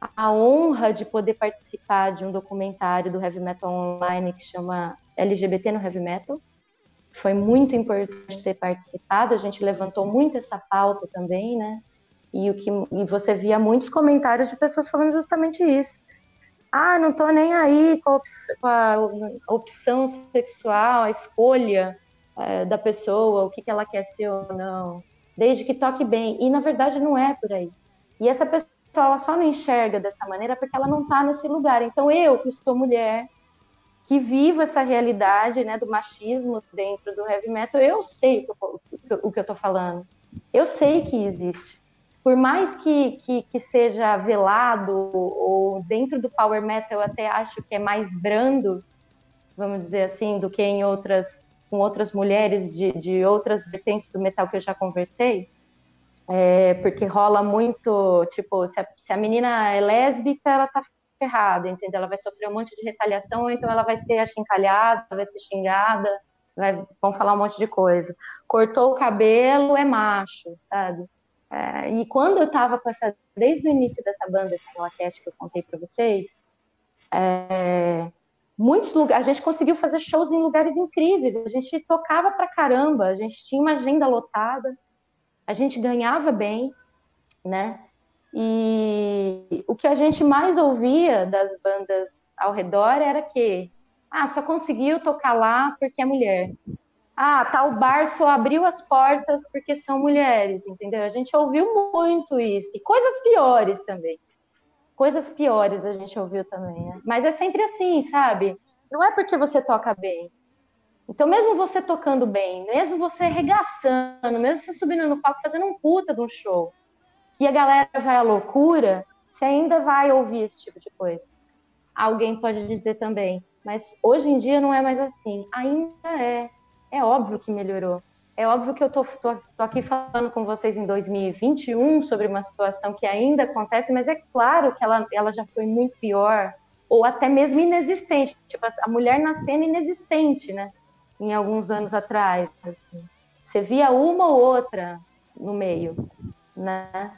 a, a, honra de poder participar de um documentário do Heavy Metal Online que chama LGBT no Heavy Metal. Foi muito importante ter participado, a gente levantou muito essa pauta também, né? E, o que, e você via muitos comentários de pessoas falando justamente isso. ah, não tô nem aí com a, op com a opção sexual, a escolha é, da pessoa, o que, que ela quer ser ou não, desde que toque bem. E na verdade não é por aí. E essa pessoa ela só não enxerga dessa maneira porque ela não está nesse lugar. Então eu, que sou mulher, que vivo essa realidade né, do machismo dentro do heavy metal, eu sei o que eu estou falando. Eu sei que existe. Por mais que, que, que, seja velado, ou dentro do power metal eu até acho que é mais brando, vamos dizer assim, do que em outras, com outras mulheres de, de outras vertentes do metal que eu já conversei, é, porque rola muito, tipo, se a, se a menina é lésbica, ela tá ferrada, entendeu? Ela vai sofrer um monte de retaliação, ou então ela vai ser achincalhada, vai ser xingada, vai, vão falar um monte de coisa. Cortou o cabelo, é macho, sabe? É, e quando eu tava com essa, desde o início dessa banda, essa que eu contei para vocês, é, muitos lugares, a gente conseguiu fazer shows em lugares incríveis, a gente tocava pra caramba, a gente tinha uma agenda lotada, a gente ganhava bem, né? E o que a gente mais ouvia das bandas ao redor era que, ah, só conseguiu tocar lá porque é mulher. Ah, tal bar só abriu as portas porque são mulheres, entendeu? A gente ouviu muito isso. E coisas piores também. Coisas piores a gente ouviu também, né? Mas é sempre assim, sabe? Não é porque você toca bem. Então, mesmo você tocando bem, mesmo você regaçando, mesmo você subindo no palco fazendo um puta de um show, que a galera vai à loucura, você ainda vai ouvir esse tipo de coisa. Alguém pode dizer também, mas hoje em dia não é mais assim. Ainda é. É óbvio que melhorou. É óbvio que eu tô, aqui falando com vocês em 2021 sobre uma situação que ainda acontece, mas é claro que ela, ela já foi muito pior, ou até mesmo inexistente. Tipo, a mulher nascendo inexistente, né? Em alguns anos atrás. Assim. Você via uma ou outra no meio, né?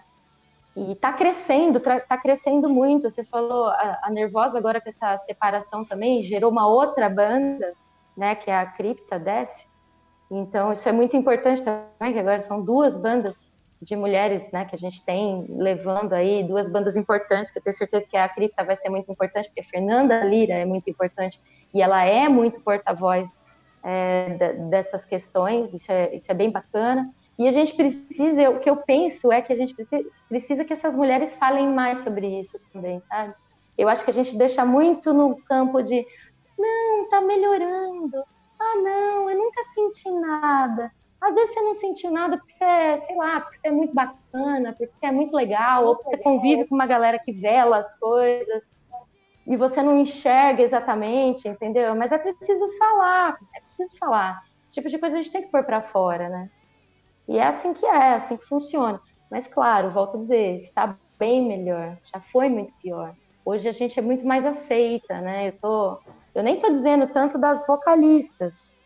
E está crescendo, está crescendo muito. Você falou, a, a, Nervosa agora com essa separação também gerou uma outra banda, né, que é a Cripta Death. Então isso é muito importante também, que agora são duas bandas de mulheres, né, que a gente tem levando aí, duas bandas importantes, que eu tenho certeza que a Cripta vai ser muito importante, porque a Fernanda Lira é muito importante e ela é muito porta-voz é, dessas questões, isso é, isso é bem bacana. E a gente precisa, o que eu penso é que a gente precisa, precisa que essas mulheres falem mais sobre isso também, sabe? Eu acho que a gente deixa muito no campo de não, tá melhorando. Ah, não, eu nunca senti nada. Às vezes você não sentiu nada porque você é, sei lá, porque você é muito bacana, porque você é muito legal, ou porque você convive com uma galera que vela as coisas e você não enxerga exatamente, entendeu? Mas é preciso falar, é preciso falar. Esse tipo de coisa a gente tem que pôr para fora, né? E é assim que é, é assim que funciona. Mas, claro, volto a dizer, está bem melhor, já foi muito pior. Hoje a gente é muito mais aceita, né? Eu, tô, eu nem estou dizendo tanto das vocalistas,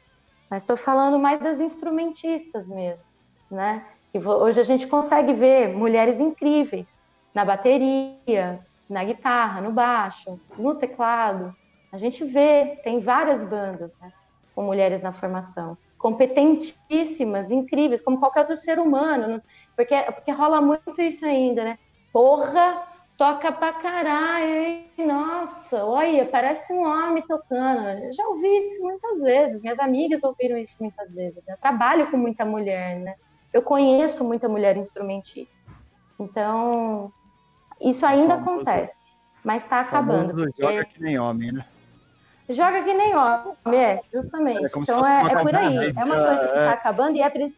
mas estou falando mais das instrumentistas mesmo, né? E hoje a gente consegue ver mulheres incríveis na bateria, na guitarra, no baixo, no teclado. A gente vê, tem várias bandas né, com mulheres na formação competentíssimas, incríveis, como qualquer outro ser humano, porque, porque rola muito isso ainda, né? Porra, toca pra caralho, hein? Nossa, olha, parece um homem tocando. Eu já ouvi isso muitas vezes, minhas amigas ouviram isso muitas vezes. Eu trabalho com muita mulher, né? Eu conheço muita mulher instrumentista. Então, isso ainda acontece, mas tá acabando. Porque... Joga que nem homem, né? Joga que nem homem, é, justamente. É então é, é por aí. É uma coisa que está é. acabando e é preciso.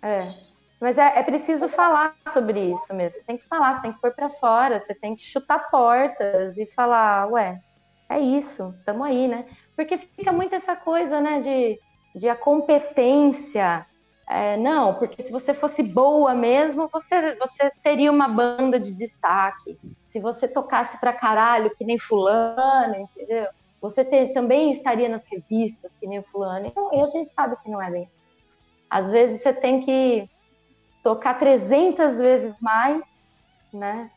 É. Mas é, é, preciso falar sobre isso mesmo. Você tem que falar, você tem que pôr para fora, você tem que chutar portas e falar, ué, é isso, estamos aí, né? Porque fica muito essa coisa, né, de, de a competência. É, não, porque se você fosse boa mesmo, você, você teria uma banda de destaque. Se você tocasse pra caralho, que nem fulano, entendeu? Você também estaria nas revistas, que nem fulano. Então, e a gente sabe que não é bem. Às vezes você tem que tocar 300 vezes mais, né?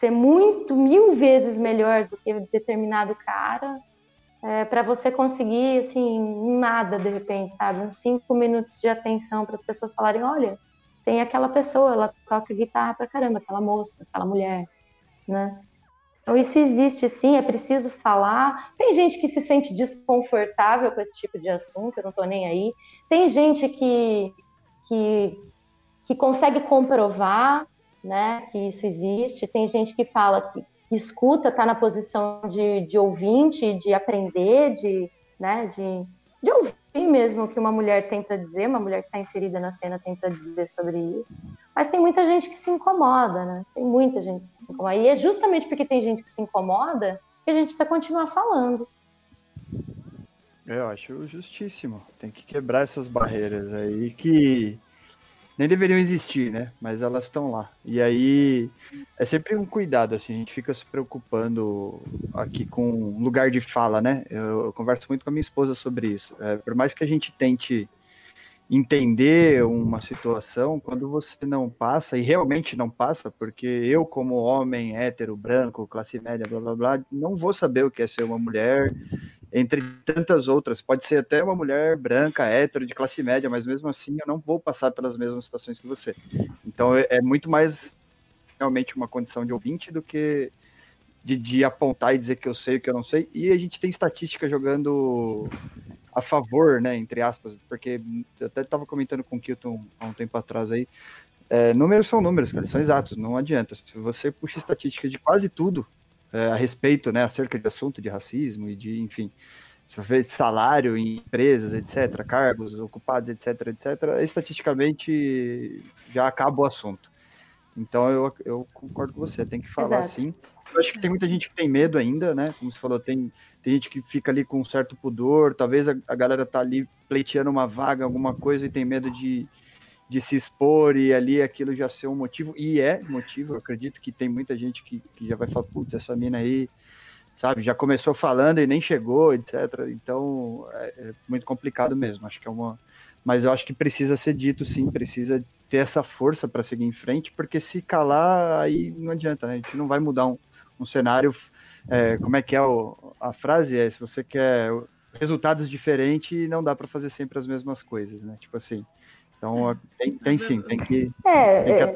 Ser muito, mil vezes melhor do que determinado cara, é, para você conseguir, assim, nada de repente, sabe? Uns cinco minutos de atenção para as pessoas falarem: olha, tem aquela pessoa, ela toca guitarra pra caramba, aquela moça, aquela mulher, né? Então, isso existe sim, é preciso falar. Tem gente que se sente desconfortável com esse tipo de assunto, eu não estou nem aí. Tem gente que, que, que consegue comprovar né, que isso existe. Tem gente que fala que, escuta, está na posição de, de ouvinte, de aprender, de, né, de, de ouvir mesmo o que uma mulher tem para dizer, uma mulher que está inserida na cena tem para dizer sobre isso. Mas tem muita gente que se incomoda, né? Tem muita gente que se incomoda. E é justamente porque tem gente que se incomoda que a gente precisa continuar falando. Eu acho justíssimo. Tem que quebrar essas barreiras aí que nem deveriam existir, né? Mas elas estão lá. E aí é sempre um cuidado, assim, a gente fica se preocupando aqui com lugar de fala, né? Eu, eu converso muito com a minha esposa sobre isso. É, por mais que a gente tente entender uma situação, quando você não passa, e realmente não passa, porque eu, como homem hétero, branco, classe média, blá blá blá, não vou saber o que é ser uma mulher, entre tantas outras. Pode ser até uma mulher branca, hétero, de classe média, mas mesmo assim eu não vou passar pelas mesmas situações que você. Então é, é muito mais realmente uma condição de ouvinte do que de, de, apontar e dizer que eu sei o que eu não sei. E a gente tem estatística jogando a favor, né, entre aspas, porque eu até estava comentando com o Kilton há um tempo atrás aí. É, números são números, cara, são exatos, não adianta. Se você puxa estatística de quase tudo, é, a respeito, né, acerca de assunto de racismo e de, enfim, salário em empresas, etc., cargos ocupados, etc., etc., estatisticamente já acaba o assunto. Então eu, eu concordo com você, tem que falar Exato. sim. Eu acho que tem muita gente que tem medo ainda, né? Como você falou, tem, tem gente que fica ali com um certo pudor, talvez a, a galera tá ali pleiteando uma vaga, alguma coisa, e tem medo de, de se expor e ali aquilo já ser um motivo, e é motivo, eu acredito que tem muita gente que, que já vai falar, putz, essa mina aí, sabe, já começou falando e nem chegou, etc. Então é, é, muito complicado mesmo, acho que é uma. Mas eu acho que precisa ser dito sim, precisa ter essa força para seguir em frente, porque se calar, aí não adianta, né? A gente não vai mudar um, um cenário. É, como é que é o, a frase? É, se você quer resultados diferentes, não dá para fazer sempre as mesmas coisas, né? Tipo assim, então, tem, tem sim, tem que. É, tem que é,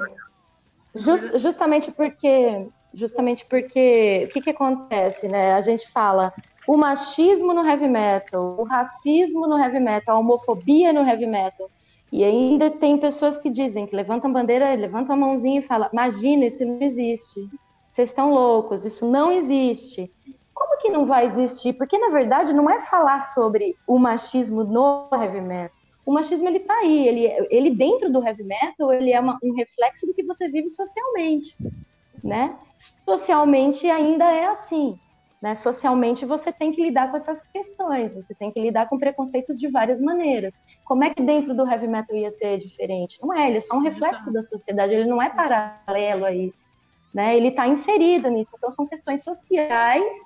just, justamente porque. Justamente porque. O que, que acontece, né? A gente fala o machismo no heavy metal, o racismo no heavy metal, a homofobia no heavy metal. E ainda tem pessoas que dizem que levantam bandeira, levantam a mãozinha e falam: Imagina, isso não existe. Vocês estão loucos, isso não existe. Como que não vai existir? Porque, na verdade, não é falar sobre o machismo no heavy metal o machismo ele tá aí, ele, ele dentro do heavy metal, ele é uma, um reflexo do que você vive socialmente, né? Socialmente ainda é assim, né? Socialmente você tem que lidar com essas questões, você tem que lidar com preconceitos de várias maneiras. Como é que dentro do heavy metal ia ser diferente? Não é, ele é só um reflexo da sociedade, ele não é paralelo a isso, né? Ele está inserido nisso, então são questões sociais,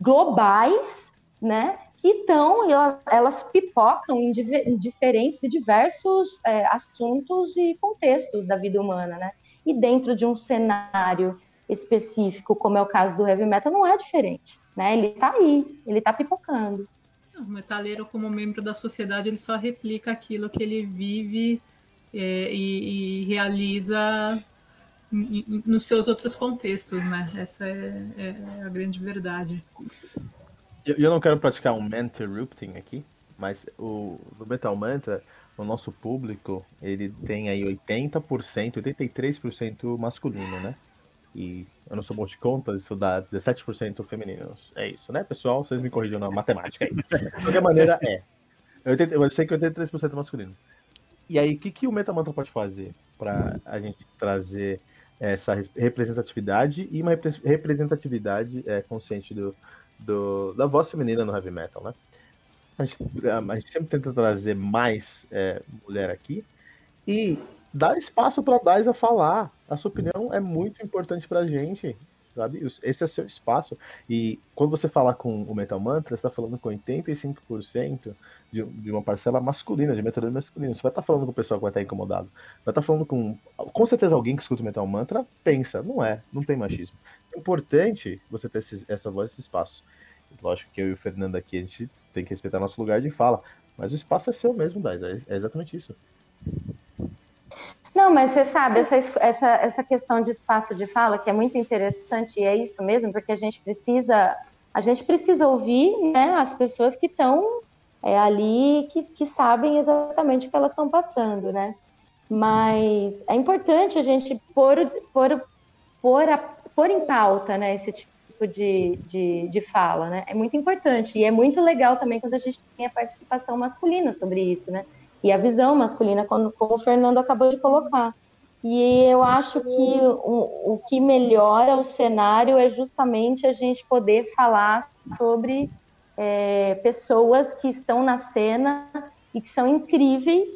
globais, né? Que estão, elas pipocam em, diferentes e diversos é, assuntos e contextos da vida humana, né? E dentro de um cenário específico, como é o caso do heavy metal, não é diferente, né? Ele está aí, ele está pipocando. O metaleiro, como membro da sociedade, ele só replica aquilo que ele vive é, e, e, realiza nos seus outros contextos, né? Essa é, é a grande verdade. Eu, eu não quero praticar um interrupting aqui, mas o no Metal Mantra, o nosso público, ele tem aí 80%, 83% masculino, né? E eu não sou bom de conta, isso dá 17% femininos. É isso, né, pessoal? Vocês me corrigem na matemática aí. De qualquer maneira, é. Eu, sei que 83% masculino. E aí, o que, que o Mantra pode fazer para a gente trazer essa representatividade e uma representatividade é, consciente do, do, da voz feminina no heavy metal, né? A gente, a gente sempre tenta trazer mais é, mulher aqui e dar espaço para a Daisa falar. A sua opinião é muito importante para a gente, sabe? Esse é seu espaço. E quando você falar com o Metal Mantra, você está falando com 85% de, de uma parcela masculina, de metal masculino. Você vai estar tá falando com o pessoal que vai estar tá incomodado. Vai estar tá falando com. Com certeza alguém que escuta o Metal Mantra pensa, não é, não tem machismo. Importante você ter esse, essa voz, esse espaço. Lógico que eu e o Fernando aqui, a gente tem que respeitar nosso lugar de fala. Mas o espaço é seu mesmo, Dais. É, é exatamente isso. Não, mas você sabe, essa, essa, essa questão de espaço de fala, que é muito interessante, e é isso mesmo, porque a gente precisa, a gente precisa ouvir né, as pessoas que estão é, ali, que, que sabem exatamente o que elas estão passando, né? Mas é importante a gente pôr, pôr, pôr, a, pôr em pauta né, esse tipo de, de, de fala, né? É muito importante. E é muito legal também quando a gente tem a participação masculina sobre isso, né? e a visão masculina, como, como o Fernando acabou de colocar. E eu acho que o, o que melhora o cenário é justamente a gente poder falar sobre é, pessoas que estão na cena e que são incríveis,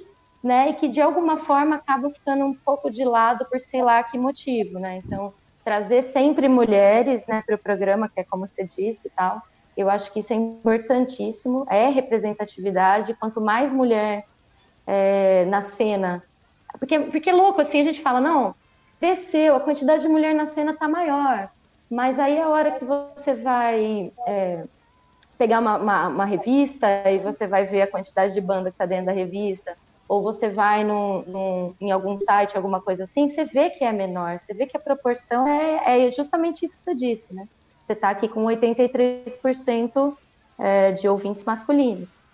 né? E que de alguma forma acabam ficando um pouco de lado por sei lá que motivo, né? Então, trazer sempre mulheres né, para o programa, que é como você disse e tal, eu acho que isso é importantíssimo, é representatividade. Quanto mais mulher é, na cena. Porque, porque é louco, assim, a gente fala, não, desceu, a quantidade de mulher na cena tá maior. Mas aí a hora que você vai é, pegar uma, uma, uma, revista e você vai ver a quantidade de banda que tá dentro da revista, ou você vai num, num, em algum site, alguma coisa assim, você vê que é menor, você vê que a proporção é, é justamente isso que você disse, né? Você está aqui com 83% é, de ouvintes masculinos.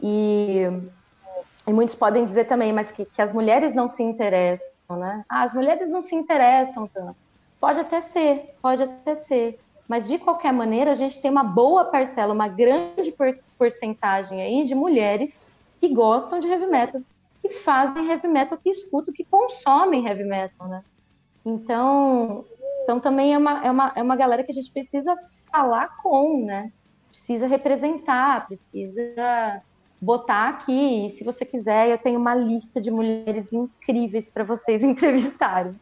E e muitos podem dizer também, mas que, que as mulheres não se interessam, né? Ah, as mulheres não se interessam tanto. Pode até ser, pode até ser. Mas de qualquer maneira, a gente tem uma boa parcela, uma grande porcentagem aí de mulheres que gostam de heavy metal, que fazem heavy metal, que escutam, que consomem heavy metal, né? Então, então também é uma, é, uma, é uma galera que a gente precisa falar com, né? Precisa representar, precisa botar aqui. E se você quiser, eu tenho uma lista de mulheres incríveis para vocês entrevistarem.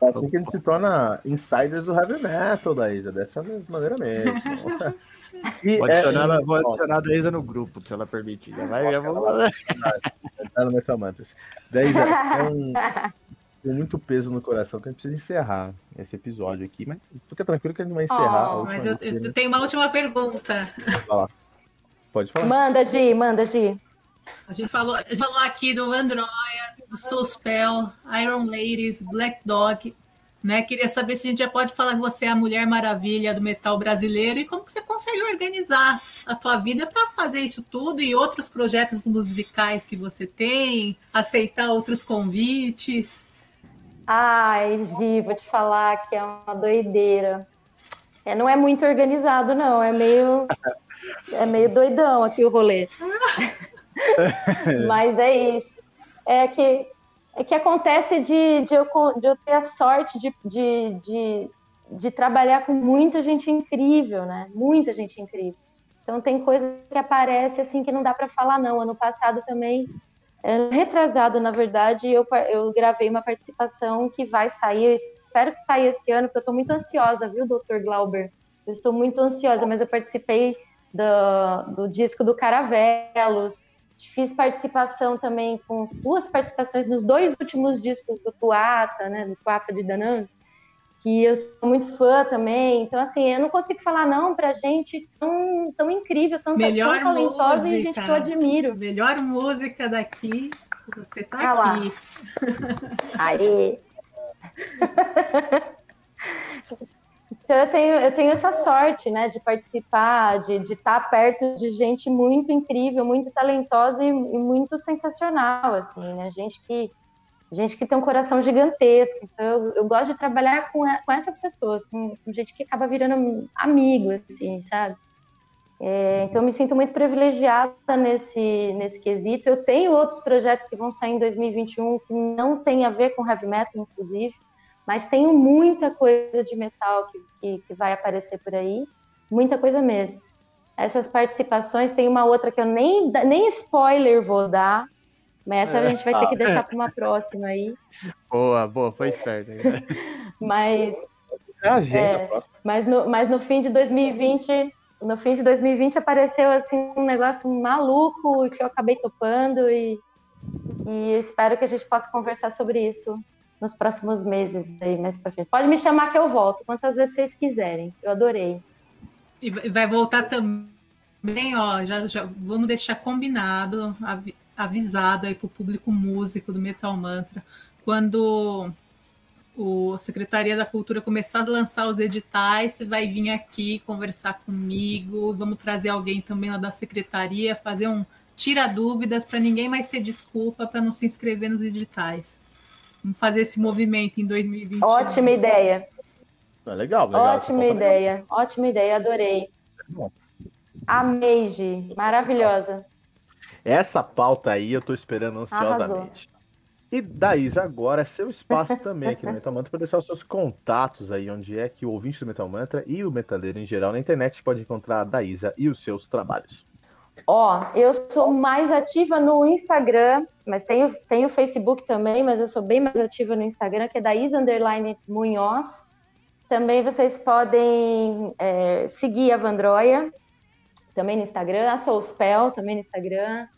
É assim que a gente se torna insiders do heavy metal da Isa, dessa maneira mesmo. E vou adicionar, é, vou adicionar a Isa no grupo, se ela permitir. Já vai, já vou. Tá no Metal Mantas. Daí, é um, com muito peso no coração que a gente precisa encerrar esse episódio aqui, mas fica tranquilo que a gente vai encerrar. Oh, mas eu, eu, tenho uma última pergunta. Lá. Pode falar. Manda, Gi, manda, Gi. A gente falou, a gente falou aqui do Androia, do Soulspell, Iron Ladies, Black Dog, né? Queria saber se a gente já pode falar que você é a Mulher Maravilha do metal brasileiro e como que você consegue organizar a tua vida para fazer isso tudo e outros projetos musicais que você tem, aceitar outros convites. Ai, Gi, vou te falar que é uma doideira. É, não é muito organizado, não. É meio É meio doidão aqui o rolê. Mas é isso. É que, é que acontece de, de, eu, de eu ter a sorte de, de, de, de trabalhar com muita gente incrível, né? Muita gente incrível. Então tem coisa que aparece assim que não dá para falar não. Ano passado também, retrasado na verdade, eu, eu gravei uma participação que vai sair. Eu espero que saia esse ano, porque eu estou muito ansiosa, viu, doutor Glauber? Eu estou muito ansiosa, mas eu participei do, do disco do Caravelos. Fiz participação também com duas participações nos dois últimos discos do Tuata, né, do Tuata de Danan, que eu sou muito fã também. Então, assim, eu não consigo falar não pra gente tão, tão incrível, tão, Melhor tão talentosa música, e gente que eu admiro. Melhor música daqui, você tá ah aqui. Aí. Então eu tenho, eu tenho essa sorte, né, de participar, de, estar perto de gente muito incrível, muito talentosa e, e, muito sensacional, assim, né, gente que, gente que tem um coração gigantesco. Então eu, eu gosto de trabalhar com, com essas pessoas, com, com, gente que acaba virando amigo, assim, sabe? É, então eu me sinto muito privilegiada nesse, nesse quesito. Eu tenho outros projetos que vão sair em 2021 que não tem a ver com heavy metal, inclusive mas tenho muita coisa de metal que, que, que, vai aparecer por aí, muita coisa mesmo. Essas participações, tem uma outra que eu nem, nem spoiler vou dar, mas essa é, a gente vai ter que deixar para uma próxima aí. Boa, boa, foi certo. Né? mas, é, é mas, no, mas no fim de 2020, no fim de 2020 apareceu assim um negócio maluco que eu acabei topando e, e espero que a gente possa conversar sobre isso nos próximos meses aí mais pra frente. Pode me chamar que eu volto, quantas vezes vocês quiserem. Eu adorei. E vai voltar também, ó, já, já vamos deixar combinado. avisado aí para o público músico do Metal Mantra. Quando o Secretaria da Cultura começar a lançar os editais, você vai vir aqui conversar comigo, vamos trazer alguém também lá da secretaria, fazer um tira dúvidas para ninguém mais ter desculpa para não se inscrever nos editais. Vamos fazer esse movimento em 2020. Ótima ideia. É legal, legal. Ótima ideia, legal. ótima ideia, adorei. Amei, Gi. Maravilhosa. Essa pauta aí eu estou esperando ansiosamente. Arrasou. E Daís, agora é seu espaço também aqui no Metal Mantra para deixar os seus contatos aí, onde é que o ouvinte do Metal Mantra e o metaleiro em geral na internet pode encontrar a Daísa e os seus trabalhos. Ó, eu sou mais ativa no Instagram, mas tenho, tenho Facebook também, mas eu sou bem mais ativa no Instagram, que é Daísa Underline Munhoz. Também vocês podem é, seguir a Vandroia, também no Instagram, a Soulspell, também no Instagram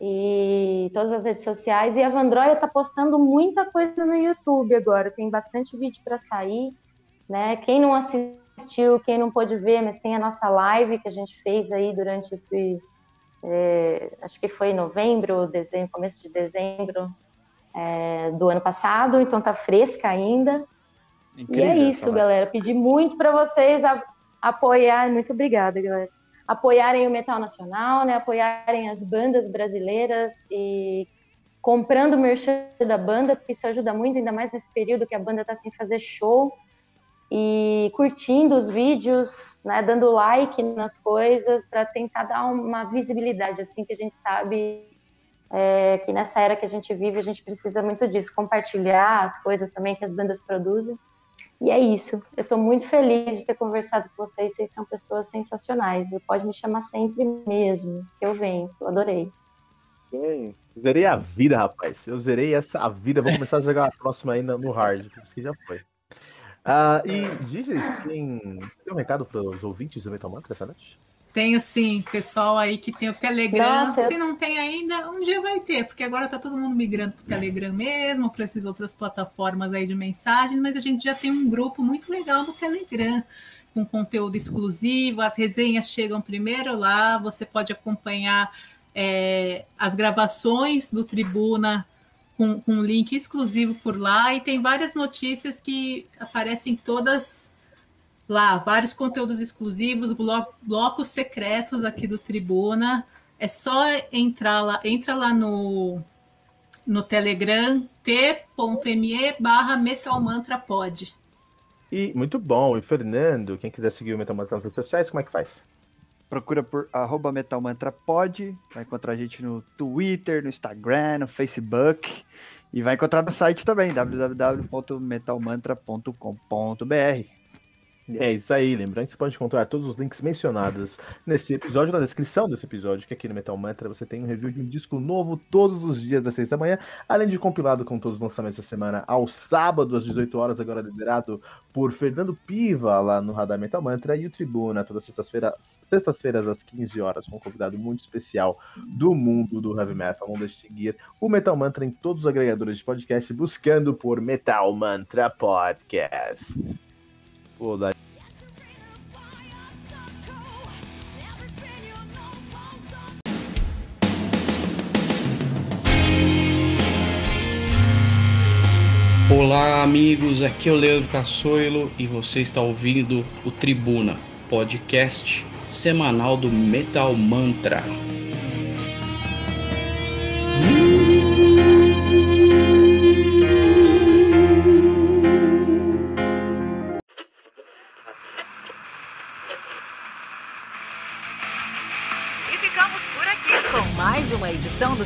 e todas as redes sociais. E a Vandroia tá postando muita coisa no YouTube agora, tem bastante vídeo para sair, né? Quem não assistiu, quem não pôde ver, mas tem a nossa live que a gente fez aí durante esse, é, acho que foi novembro, dezembro, começo de dezembro é, do ano passado, então tá fresca ainda. Incrível, e é isso, galera. Pedi muito para vocês apoiar. Muito obrigada, galera apoiarem o metal nacional, né? Apoiarem as bandas brasileiras e comprando o merchan da banda, porque isso ajuda muito, ainda mais nesse período que a banda está sem fazer show. E curtindo os vídeos, né, dando like nas coisas para tentar dar uma visibilidade, assim, que a gente sabe é, que nessa era que a gente vive a gente precisa muito disso, compartilhar as coisas também que as bandas produzem. E é isso. Eu estou muito feliz de ter conversado com vocês. Vocês são pessoas sensacionais. Viu? Pode me chamar sempre mesmo, que eu venho. Eu adorei. Sim. Zerei a vida, rapaz. Eu zerei essa vida. Vou começar a jogar a próxima ainda no hard, isso já foi. Uh, e, Gigi, tem, tem um recado para os ouvintes do Metal Mantra essa noite? Tenho sim, pessoal aí que tem o Telegram. Nossa. Se não tem ainda, um dia vai ter, porque agora tá todo mundo migrando para o Telegram mesmo, para essas outras plataformas aí de mensagens, mas a gente já tem um grupo muito legal no Telegram, com conteúdo exclusivo, as resenhas chegam primeiro lá, você pode acompanhar é, as gravações do Tribuna com, com link exclusivo por lá, e tem várias notícias que aparecem todas lá vários conteúdos exclusivos, blo blocos secretos aqui do Tribuna. É só entrar lá, entra lá no, no Telegram t.me barra metalmantrapod. E muito bom. E Fernando, quem quiser seguir o Metal Mantra nas redes sociais, como é que faz? Procura por arroba metalmantrapod, vai encontrar a gente no Twitter, no Instagram, no Facebook e vai encontrar no site também, www.metalmantra.com.br. É isso aí, lembrando que você pode encontrar todos os links mencionados nesse episódio, na descrição desse episódio, que aqui no Metal Mantra você tem um review de um disco novo todos os dias às 6 da manhã, além de compilado com todos os lançamentos da semana ao sábado às 18 horas, agora liderado por Fernando Piva lá no Radar Metal Mantra e o Tribuna, todas sextas-feiras sextas-feiras às 15 horas, com um convidado muito especial do mundo do heavy metal. Não deixe de seguir o Metal Mantra em todos os agregadores de podcast, buscando por Metal Mantra Podcast. Pô. Olá, amigos. Aqui é o Leandro Cassoilo e você está ouvindo o Tribuna, podcast semanal do Metal Mantra.